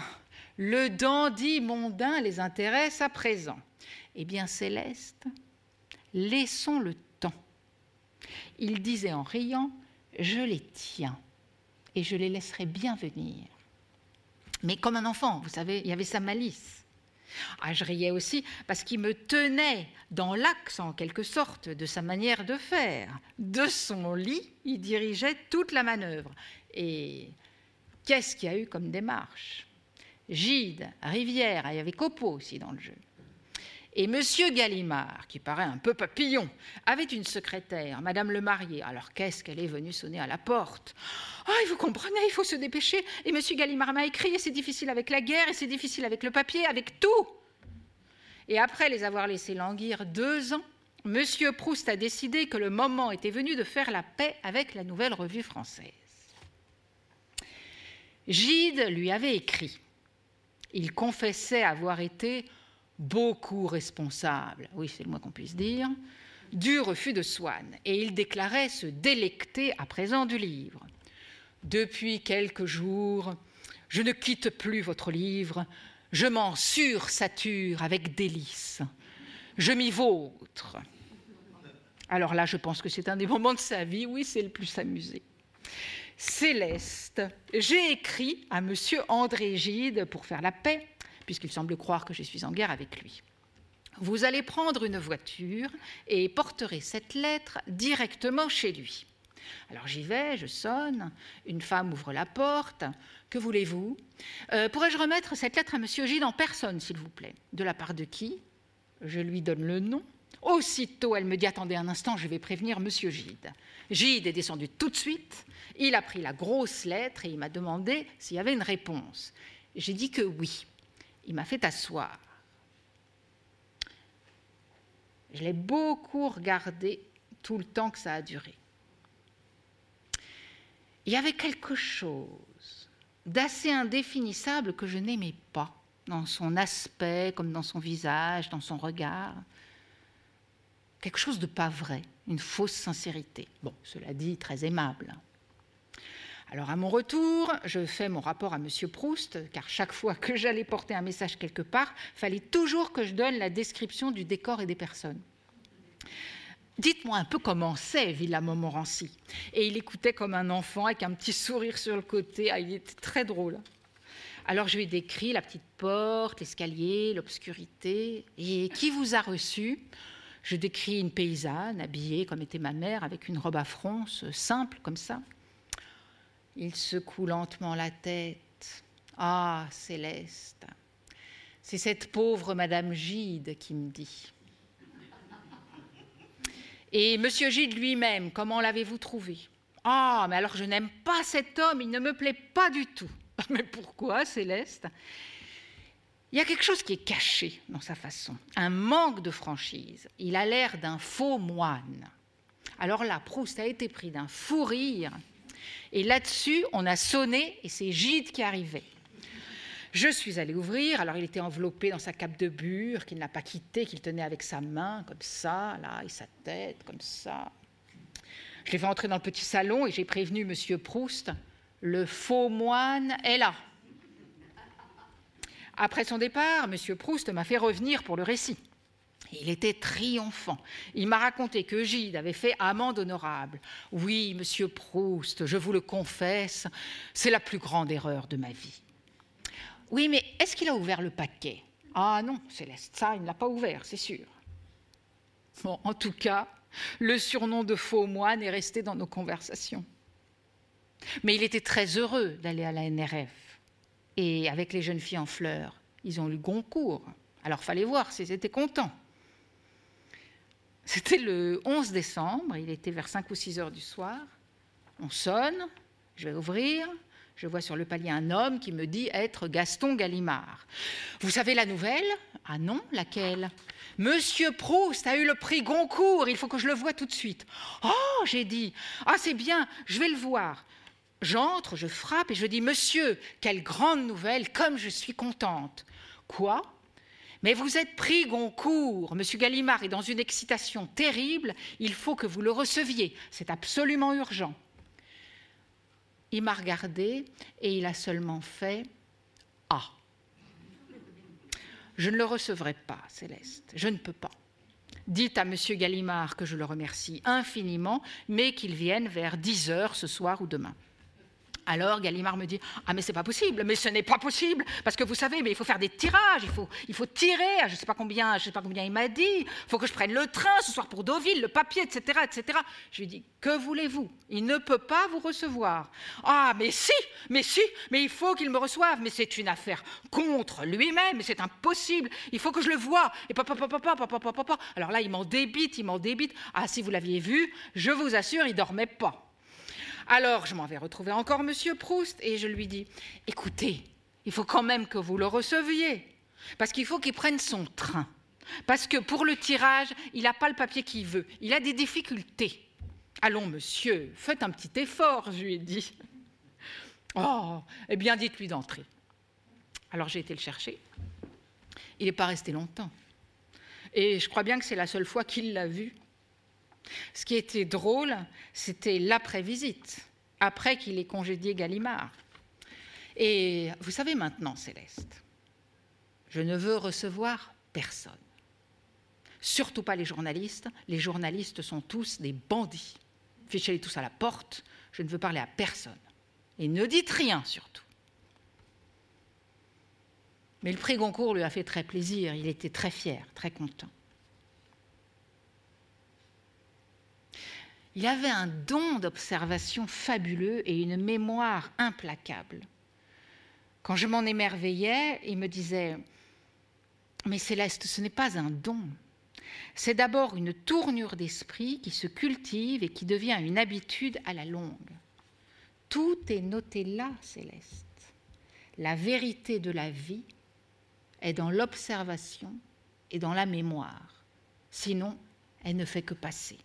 S1: Le dandy mondain les intéresse à présent. Eh bien, Céleste, laissons le temps. Il disait en riant Je les tiens et je les laisserai bien venir. Mais comme un enfant, vous savez, il y avait sa malice. Ah, je riais aussi parce qu'il me tenait dans l'axe, en quelque sorte, de sa manière de faire. De son lit, il dirigeait toute la manœuvre. Et qu'est-ce qu'il y a eu comme démarche? Gide, Rivière, il y avait Copeau aussi dans le jeu. Et Monsieur Gallimard, qui paraît un peu papillon, avait une secrétaire, Madame le Marié. Alors qu'est-ce qu'elle est venue sonner à la porte? Ah, vous comprenez, il faut se dépêcher. Et Monsieur Gallimard m'a écrit, et c'est difficile avec la guerre, et c'est difficile avec le papier, avec tout. Et après les avoir laissés languir deux ans, Monsieur Proust a décidé que le moment était venu de faire la paix avec la nouvelle revue française. Gide lui avait écrit. Il confessait avoir été beaucoup responsable, oui c'est le moins qu'on puisse dire, du refus de Swann, et il déclarait se délecter à présent du livre. Depuis quelques jours, je ne quitte plus votre livre, je m'en sursature avec délice, je m'y vautre. Alors là, je pense que c'est un des moments de sa vie, oui, c'est le plus amusé. Céleste, j'ai écrit à monsieur André Gide pour faire la paix puisqu'il semble croire que je suis en guerre avec lui. Vous allez prendre une voiture et porterez cette lettre directement chez lui. Alors j'y vais, je sonne, une femme ouvre la porte. Que voulez-vous? Euh, Pourrais-je remettre cette lettre à Monsieur Gide en personne, s'il vous plaît? De la part de qui? Je lui donne le nom. Aussitôt, elle me dit Attendez un instant, je vais prévenir Monsieur Gide. Gide est descendu tout de suite. Il a pris la grosse lettre et il m'a demandé s'il y avait une réponse. J'ai dit que oui il m'a fait asseoir. Je l'ai beaucoup regardé tout le temps que ça a duré. Il y avait quelque chose d'assez indéfinissable que je n'aimais pas dans son aspect, comme dans son visage, dans son regard. Quelque chose de pas vrai, une fausse sincérité. Bon, cela dit, très aimable. Alors à mon retour, je fais mon rapport à M. Proust, car chaque fois que j'allais porter un message quelque part, fallait toujours que je donne la description du décor et des personnes. Dites-moi un peu comment c'est Villa Montmorency. Et il écoutait comme un enfant avec un petit sourire sur le côté. Ah, il était très drôle. Alors je lui ai décrit la petite porte, l'escalier, l'obscurité. Et qui vous a reçu? Je décris une paysanne habillée comme était ma mère, avec une robe à fronce simple comme ça. Il secoue lentement la tête. Ah, Céleste, c'est cette pauvre Madame Gide qui me dit. Et Monsieur Gide lui-même, comment l'avez-vous trouvé Ah, mais alors je n'aime pas cet homme, il ne me plaît pas du tout. Mais pourquoi, Céleste? Il y a quelque chose qui est caché dans sa façon, un manque de franchise. Il a l'air d'un faux moine. Alors là, Proust a été pris d'un fou rire, et là-dessus, on a sonné, et c'est Gide qui arrivait. Je suis allée ouvrir, alors il était enveloppé dans sa cape de bure, qu'il n'a pas quitté, qu'il tenait avec sa main, comme ça, là, et sa tête, comme ça. Je l'ai fait entrer dans le petit salon et j'ai prévenu Monsieur Proust, le faux moine est là. Après son départ, Monsieur Proust m'a fait revenir pour le récit. Il était triomphant. Il m'a raconté que Gide avait fait amende honorable. Oui, monsieur Proust, je vous le confesse, c'est la plus grande erreur de ma vie. Oui, mais est-ce qu'il a ouvert le paquet? Ah non, Céleste, ça, il ne l'a pas ouvert, c'est sûr. En tout cas, le surnom de faux moine est resté dans nos conversations. Mais il était très heureux d'aller à la NRF. Et avec les jeunes filles en fleurs, ils ont eu Goncourt. Alors fallait voir s'ils étaient contents. C'était le 11 décembre, il était vers 5 ou 6 heures du soir. On sonne, je vais ouvrir, je vois sur le palier un homme qui me dit être Gaston Gallimard. Vous savez la nouvelle? Ah non, laquelle? Monsieur Proust a eu le prix Goncourt, il faut que je le voie tout de suite. Oh, j'ai dit, ah c'est bien, je vais le voir. J'entre, je frappe et je dis, Monsieur, quelle grande nouvelle, comme je suis contente. Quoi? Mais vous êtes pris Goncourt. Monsieur Gallimard est dans une excitation terrible. Il faut que vous le receviez. C'est absolument urgent. Il m'a regardé et il a seulement fait Ah. Je ne le recevrai pas, Céleste. Je ne peux pas. Dites à Monsieur Gallimard que je le remercie infiniment, mais qu'il vienne vers 10 heures ce soir ou demain. Alors Gallimard me dit Ah, mais c'est pas possible, mais ce n'est pas possible, parce que vous savez, mais il faut faire des tirages, il faut, il faut tirer, je ne sais pas combien, je sais pas combien il m'a dit, il faut que je prenne le train ce soir pour Deauville, le papier, etc. etc. Je lui dis Que voulez-vous? Il ne peut pas vous recevoir. Ah, mais si, mais si, mais il faut qu'il me reçoive, mais c'est une affaire contre lui-même, c'est impossible, il faut que je le voie. Et papa, papa, papa, papa, papa. Alors là, il m'en débite, il m'en débite. Ah, si vous l'aviez vu, je vous assure, il dormait pas. Alors, je m'en vais retrouver encore Monsieur Proust et je lui dis Écoutez, il faut quand même que vous le receviez, parce qu'il faut qu'il prenne son train. Parce que pour le tirage, il n'a pas le papier qu'il veut. Il a des difficultés. Allons, monsieur, faites un petit effort, je lui ai dit. Oh, eh bien, dites-lui d'entrer. Alors j'ai été le chercher. Il n'est pas resté longtemps. Et je crois bien que c'est la seule fois qu'il l'a vu. Ce qui était drôle, c'était l'après-visite, après qu'il ait congédié Gallimard. Et vous savez maintenant, Céleste, je ne veux recevoir personne. Surtout pas les journalistes. Les journalistes sont tous des bandits. Fichez-les tous à la porte. Je ne veux parler à personne. Et ne dites rien surtout. Mais le prix Goncourt lui a fait très plaisir. Il était très fier, très content. Il avait un don d'observation fabuleux et une mémoire implacable. Quand je m'en émerveillais, il me disait Mais Céleste, ce n'est pas un don. C'est d'abord une tournure d'esprit qui se cultive et qui devient une habitude à la longue. Tout est noté là, Céleste. La vérité de la vie est dans l'observation et dans la mémoire. Sinon, elle ne fait que passer.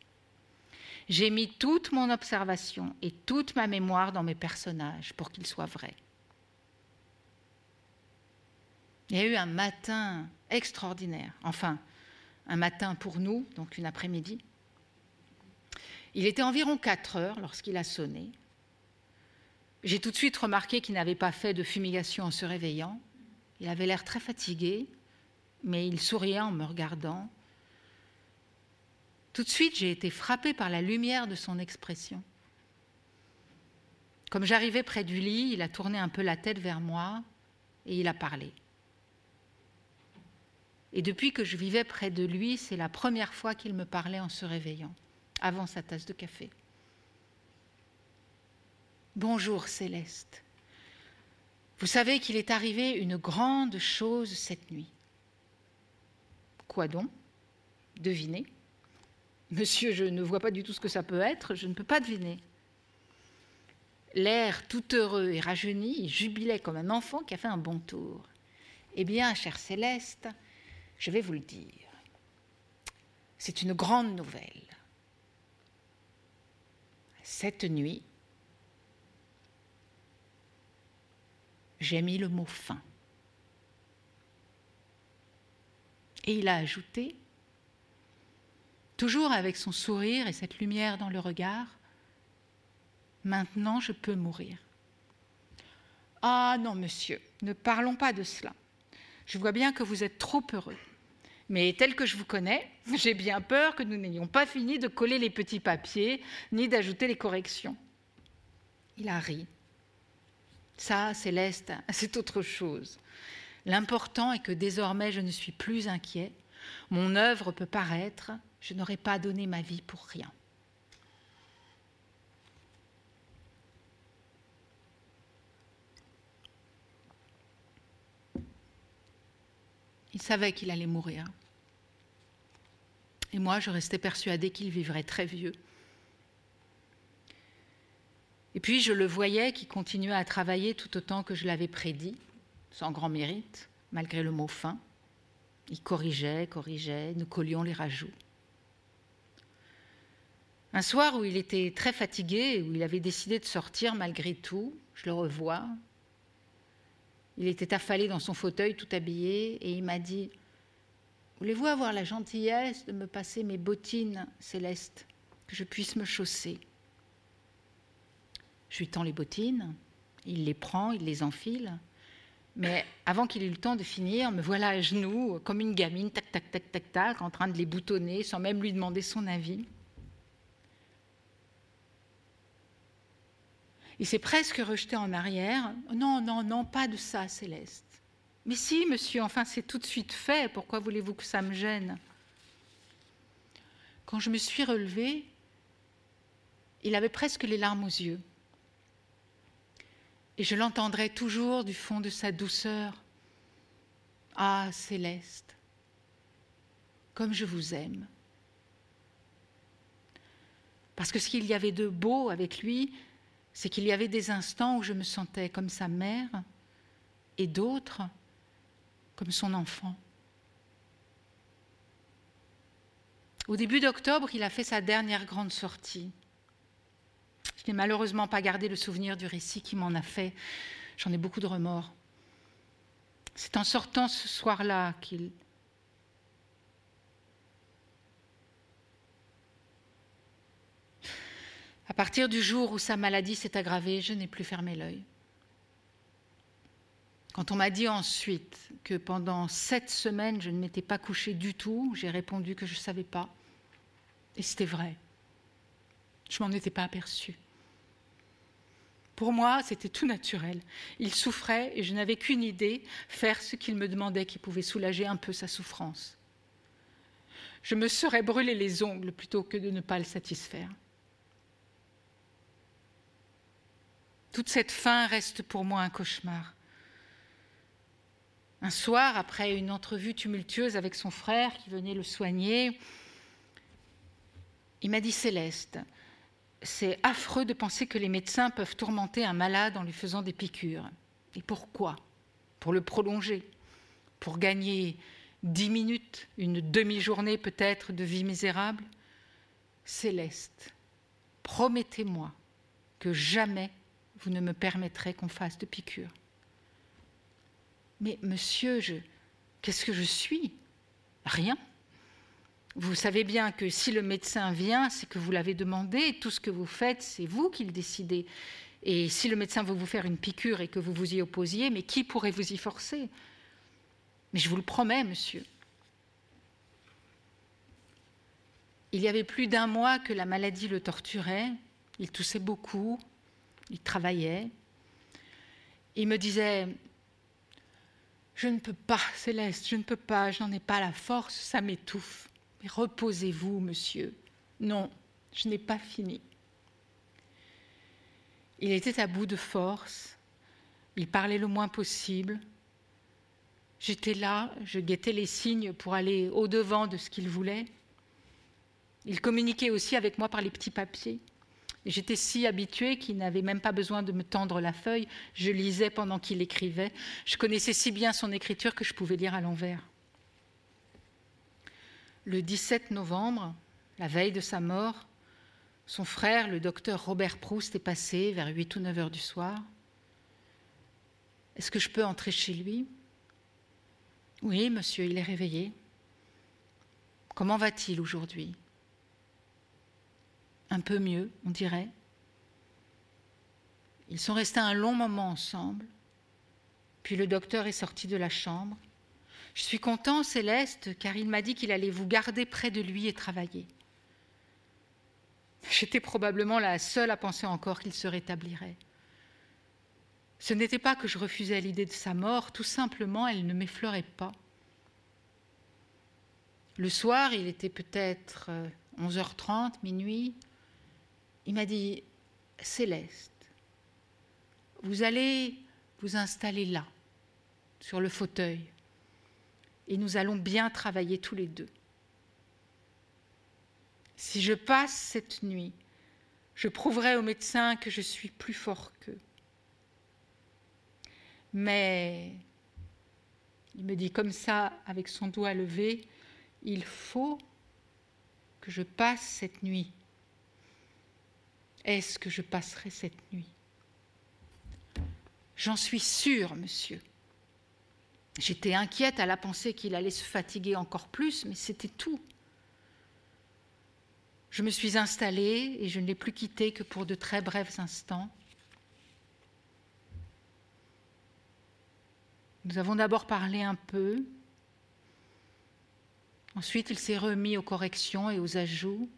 S1: J'ai mis toute mon observation et toute ma mémoire dans mes personnages pour qu'ils soient vrais. Il y a eu un matin extraordinaire, enfin un matin pour nous, donc une après-midi. Il était environ 4 heures lorsqu'il a sonné. J'ai tout de suite remarqué qu'il n'avait pas fait de fumigation en se réveillant. Il avait l'air très fatigué, mais il souriait en me regardant. Tout de suite, j'ai été frappée par la lumière de son expression. Comme j'arrivais près du lit, il a tourné un peu la tête vers moi et il a parlé. Et depuis que je vivais près de lui, c'est la première fois qu'il me parlait en se réveillant, avant sa tasse de café. Bonjour Céleste. Vous savez qu'il est arrivé une grande chose cette nuit. Quoi donc? Devinez. Monsieur, je ne vois pas du tout ce que ça peut être, je ne peux pas deviner. L'air tout heureux et rajeuni, il jubilait comme un enfant qui a fait un bon tour. Eh bien, chère Céleste, je vais vous le dire. C'est une grande nouvelle. Cette nuit, j'ai mis le mot fin. Et il a ajouté, toujours avec son sourire et cette lumière dans le regard, Maintenant je peux mourir. Ah non, monsieur, ne parlons pas de cela. Je vois bien que vous êtes trop heureux. Mais tel que je vous connais, j'ai bien peur que nous n'ayons pas fini de coller les petits papiers ni d'ajouter les corrections. Il a ri. Ça, Céleste, c'est autre chose. L'important est que désormais je ne suis plus inquiet. Mon œuvre peut paraître, je n'aurais pas donné ma vie pour rien. Il savait qu'il allait mourir. Et moi, je restais persuadée qu'il vivrait très vieux. Et puis, je le voyais qui continuait à travailler tout autant que je l'avais prédit, sans grand mérite, malgré le mot fin. Il corrigeait, corrigeait, nous collions les rajouts. Un soir où il était très fatigué, où il avait décidé de sortir malgré tout, je le revois, il était affalé dans son fauteuil, tout habillé, et il m'a dit Voulez-vous avoir la gentillesse de me passer mes bottines célestes, que je puisse me chausser? Je lui tends les bottines, il les prend, il les enfile. Mais avant qu'il ait eu le temps de finir, me voilà à genoux, comme une gamine, tac, tac, tac, tac, tac, en train de les boutonner sans même lui demander son avis. Il s'est presque rejeté en arrière. Non, non, non, pas de ça, Céleste. Mais si, monsieur, enfin, c'est tout de suite fait. Pourquoi voulez-vous que ça me gêne? Quand je me suis relevée, il avait presque les larmes aux yeux. Et je l'entendrai toujours du fond de sa douceur. Ah, Céleste, comme je vous aime. Parce que ce qu'il y avait de beau avec lui, c'est qu'il y avait des instants où je me sentais comme sa mère et d'autres comme son enfant. Au début d'octobre, il a fait sa dernière grande sortie. Je n'ai malheureusement pas gardé le souvenir du récit qui m'en a fait. J'en ai beaucoup de remords. C'est en sortant ce soir-là qu'il À partir du jour où sa maladie s'est aggravée, je n'ai plus fermé l'œil. Quand on m'a dit ensuite que pendant sept semaines, je ne m'étais pas couchée du tout, j'ai répondu que je ne savais pas. Et c'était vrai. Je m'en étais pas aperçue. Pour moi, c'était tout naturel. Il souffrait et je n'avais qu'une idée, faire ce qu'il me demandait qui pouvait soulager un peu sa souffrance. Je me serais brûlé les ongles plutôt que de ne pas le satisfaire. Toute cette fin reste pour moi un cauchemar. Un soir, après une entrevue tumultueuse avec son frère qui venait le soigner, il m'a dit Céleste, c'est affreux de penser que les médecins peuvent tourmenter un malade en lui faisant des piqûres. Et pourquoi? Pour le prolonger, pour gagner dix minutes, une demi-journée peut-être de vie misérable? Céleste, promettez-moi que jamais vous ne me permettrez qu'on fasse de piqûres. Mais monsieur, je, qu'est-ce que je suis? Rien. Vous savez bien que si le médecin vient, c'est que vous l'avez demandé, tout ce que vous faites, c'est vous qui le décidez. Et si le médecin veut vous faire une piqûre et que vous vous y opposiez, mais qui pourrait vous y forcer? Mais je vous le promets, monsieur. Il y avait plus d'un mois que la maladie le torturait, il toussait beaucoup, il travaillait. Il me disait, je ne peux pas, Céleste, je ne peux pas, je n'en ai pas la force, ça m'étouffe. Mais reposez-vous, monsieur. Non, je n'ai pas fini. Il était à bout de force, il parlait le moins possible. J'étais là, je guettais les signes pour aller au-devant de ce qu'il voulait. Il communiquait aussi avec moi par les petits papiers. J'étais si habituée qu'il n'avait même pas besoin de me tendre la feuille. Je lisais pendant qu'il écrivait. Je connaissais si bien son écriture que je pouvais lire à l'envers. Le 17 novembre, la veille de sa mort, son frère, le docteur Robert Proust, est passé vers 8 ou 9 heures du soir. Est-ce que je peux entrer chez lui? Oui, monsieur, il est réveillé. Comment va-t-il aujourd'hui? Un peu mieux, on dirait. Ils sont restés un long moment ensemble, puis le docteur est sorti de la chambre. Je suis content, Céleste, car il m'a dit qu'il allait vous garder près de lui et travailler. J'étais probablement la seule à penser encore qu'il se rétablirait. Ce n'était pas que je refusais l'idée de sa mort, tout simplement elle ne m'effleurait pas. Le soir, il était peut-être 11h30, euh, minuit. Il m'a dit Céleste, vous allez vous installer là, sur le fauteuil, et nous allons bien travailler tous les deux. Si je passe cette nuit, je prouverai aux médecins que je suis plus fort qu'eux. Mais, il me dit comme ça, avec son doigt levé, il faut que je passe cette nuit. Est-ce que je passerai cette nuit? J'en suis sûre, monsieur. J'étais inquiète à la pensée qu'il allait se fatiguer encore plus, mais c'était tout. Je me suis installée et je ne l'ai plus quitté que pour de très brefs instants. Nous avons d'abord parlé un peu, Ensuite, il s'est remis aux corrections et aux ajouts.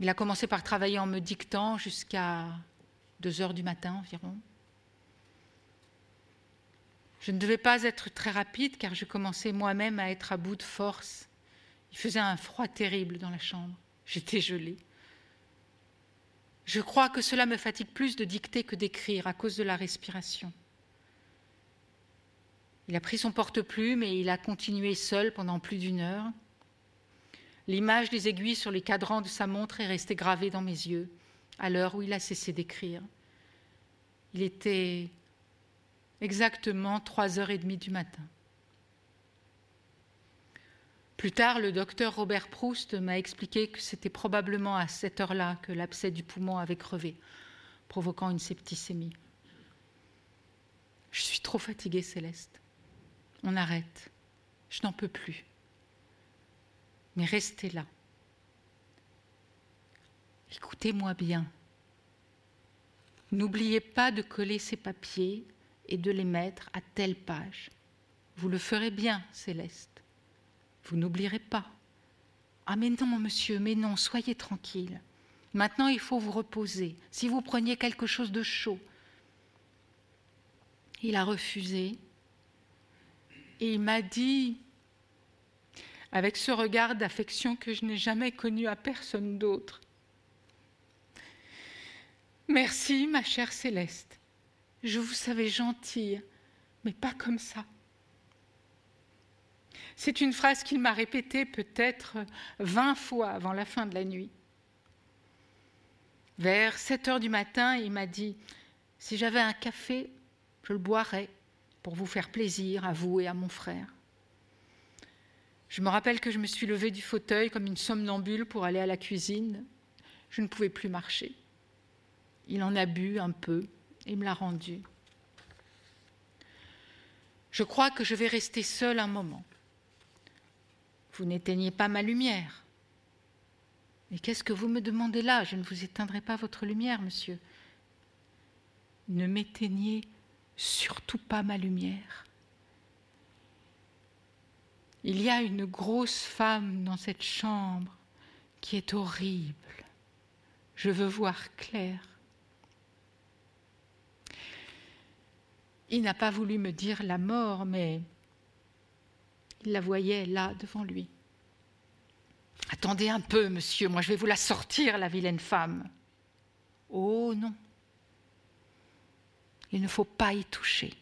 S1: Il a commencé par travailler en me dictant jusqu'à 2 heures du matin environ. Je ne devais pas être très rapide car je commençais moi-même à être à bout de force. Il faisait un froid terrible dans la chambre. J'étais gelée. Je crois que cela me fatigue plus de dicter que d'écrire à cause de la respiration. Il a pris son porte-plume et il a continué seul pendant plus d'une heure. L'image des aiguilles sur les cadrans de sa montre est restée gravée dans mes yeux à l'heure où il a cessé d'écrire. Il était exactement trois heures et demie du matin. Plus tard, le docteur Robert Proust m'a expliqué que c'était probablement à cette heure-là que l'abcès du poumon avait crevé, provoquant une septicémie. Je suis trop fatiguée, Céleste on arrête. Je n'en peux plus. Mais restez là. Écoutez-moi bien. N'oubliez pas de coller ces papiers et de les mettre à telle page. Vous le ferez bien, Céleste. Vous n'oublierez pas. Ah mais non, monsieur, mais non, soyez tranquille. Maintenant, il faut vous reposer. Si vous preniez quelque chose de chaud. Il a refusé, et il m'a dit, avec ce regard d'affection que je n'ai jamais connu à personne d'autre, Merci, ma chère Céleste. Je vous savais gentille, mais pas comme ça. C'est une phrase qu'il m'a répétée peut-être vingt fois avant la fin de la nuit. Vers 7 heures du matin, il m'a dit Si j'avais un café, je le boirais pour vous faire plaisir, à vous et à mon frère. Je me rappelle que je me suis levée du fauteuil comme une somnambule pour aller à la cuisine. Je ne pouvais plus marcher. Il en a bu un peu et me l'a rendu. Je crois que je vais rester seule un moment. Vous n'éteignez pas ma lumière. Mais qu'est-ce que vous me demandez là? Je ne vous éteindrai pas votre lumière, monsieur. Ne m'éteignez surtout pas ma lumière. Il y a une grosse femme dans cette chambre qui est horrible. Je veux voir clair. Il n'a pas voulu me dire la mort, mais il la voyait là devant lui. Attendez un peu, monsieur, moi je vais vous la sortir, la vilaine femme. Oh non, il ne faut pas y toucher.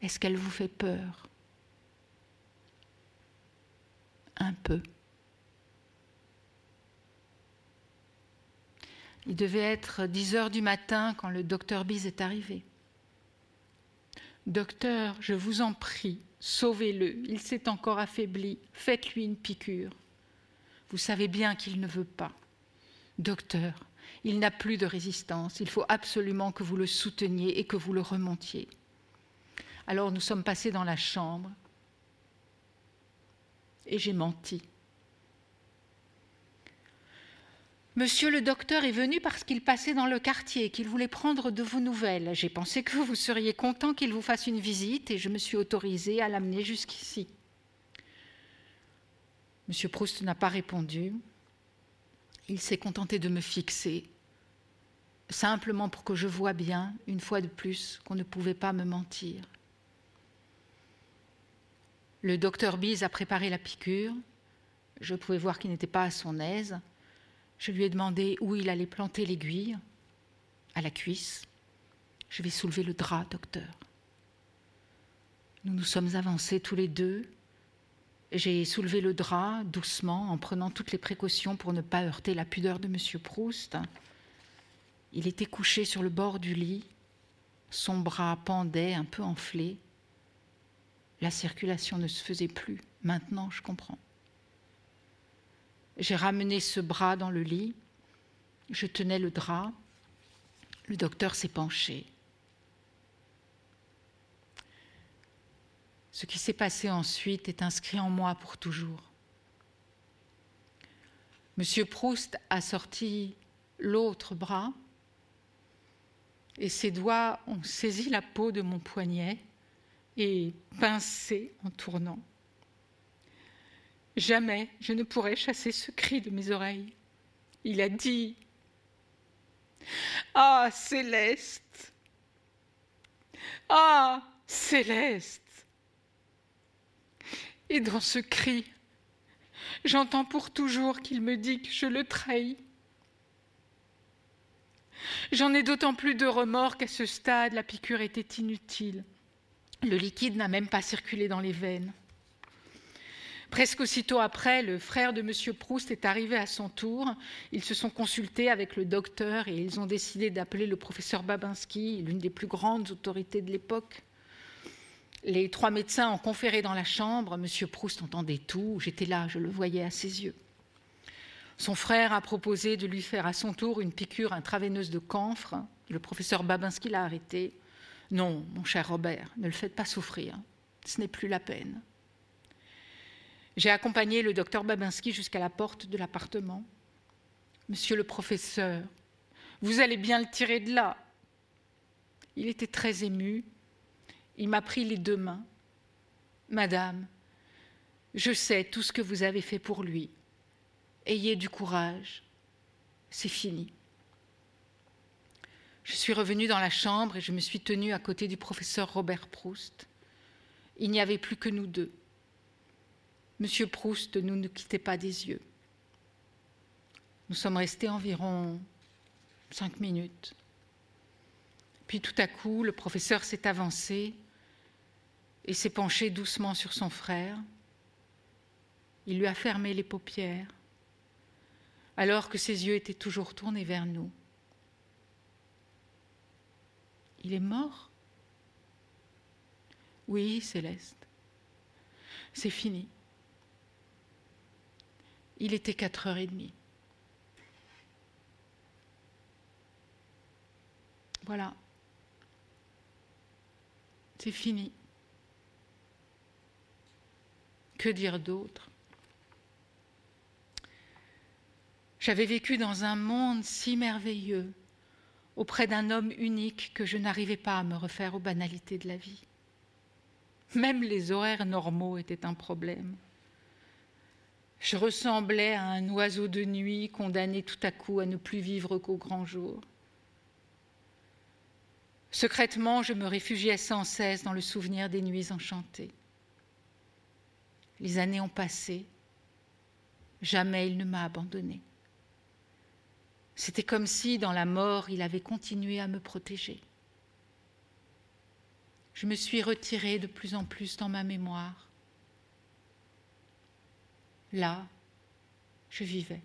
S1: Est-ce qu'elle vous fait peur? Un peu. Il devait être 10 heures du matin quand le docteur Bise est arrivé. Docteur, je vous en prie, sauvez-le, il s'est encore affaibli, faites-lui une piqûre. Vous savez bien qu'il ne veut pas. Docteur, il n'a plus de résistance, il faut absolument que vous le souteniez et que vous le remontiez. Alors nous sommes passés dans la chambre et j'ai menti. Monsieur le docteur est venu parce qu'il passait dans le quartier, qu'il voulait prendre de vos nouvelles. J'ai pensé que vous seriez content qu'il vous fasse une visite et je me suis autorisée à l'amener jusqu'ici. Monsieur Proust n'a pas répondu. Il s'est contenté de me fixer, simplement pour que je voie bien, une fois de plus, qu'on ne pouvait pas me mentir. Le docteur Bise a préparé la piqûre. Je pouvais voir qu'il n'était pas à son aise. Je lui ai demandé où il allait planter l'aiguille, à la cuisse. Je vais soulever le drap, docteur. Nous nous sommes avancés tous les deux. J'ai soulevé le drap doucement en prenant toutes les précautions pour ne pas heurter la pudeur de M. Proust. Il était couché sur le bord du lit, son bras pendait un peu enflé. La circulation ne se faisait plus. Maintenant, je comprends. J'ai ramené ce bras dans le lit, je tenais le drap, le docteur s'est penché. Ce qui s'est passé ensuite est inscrit en moi pour toujours. Monsieur Proust a sorti l'autre bras et ses doigts ont saisi la peau de mon poignet et pincé en tournant. Jamais je ne pourrai chasser ce cri de mes oreilles. Il a dit Ah, Céleste Ah, Céleste Et dans ce cri, j'entends pour toujours qu'il me dit que je le trahis. J'en ai d'autant plus de remords qu'à ce stade, la piqûre était inutile. Le liquide n'a même pas circulé dans les veines. Presque aussitôt après, le frère de M. Proust est arrivé à son tour. Ils se sont consultés avec le docteur et ils ont décidé d'appeler le professeur Babinski, l'une des plus grandes autorités de l'époque. Les trois médecins ont conféré dans la chambre. M. Proust entendait tout. J'étais là, je le voyais à ses yeux. Son frère a proposé de lui faire à son tour une piqûre intraveineuse de camphre. Le professeur Babinski l'a arrêté. Non, mon cher Robert, ne le faites pas souffrir. Ce n'est plus la peine. J'ai accompagné le docteur Babinski jusqu'à la porte de l'appartement. Monsieur le professeur, vous allez bien le tirer de là. Il était très ému. Il m'a pris les deux mains. Madame, je sais tout ce que vous avez fait pour lui. Ayez du courage. C'est fini. Je suis revenue dans la chambre et je me suis tenue à côté du professeur Robert Proust. Il n'y avait plus que nous deux. Monsieur Proust nous ne quittait pas des yeux. Nous sommes restés environ cinq minutes. Puis tout à coup, le professeur s'est avancé et s'est penché doucement sur son frère. Il lui a fermé les paupières, alors que ses yeux étaient toujours tournés vers nous. Il est mort? Oui, Céleste. C'est fini. Il était quatre heures et demie. Voilà. C'est fini. Que dire d'autre? J'avais vécu dans un monde si merveilleux, auprès d'un homme unique que je n'arrivais pas à me refaire aux banalités de la vie. Même les horaires normaux étaient un problème. Je ressemblais à un oiseau de nuit condamné tout à coup à ne plus vivre qu'au grand jour. Secrètement, je me réfugiais sans cesse dans le souvenir des nuits enchantées. Les années ont passé, jamais il ne m'a abandonnée. C'était comme si, dans la mort, il avait continué à me protéger. Je me suis retirée de plus en plus dans ma mémoire Là, je vivais.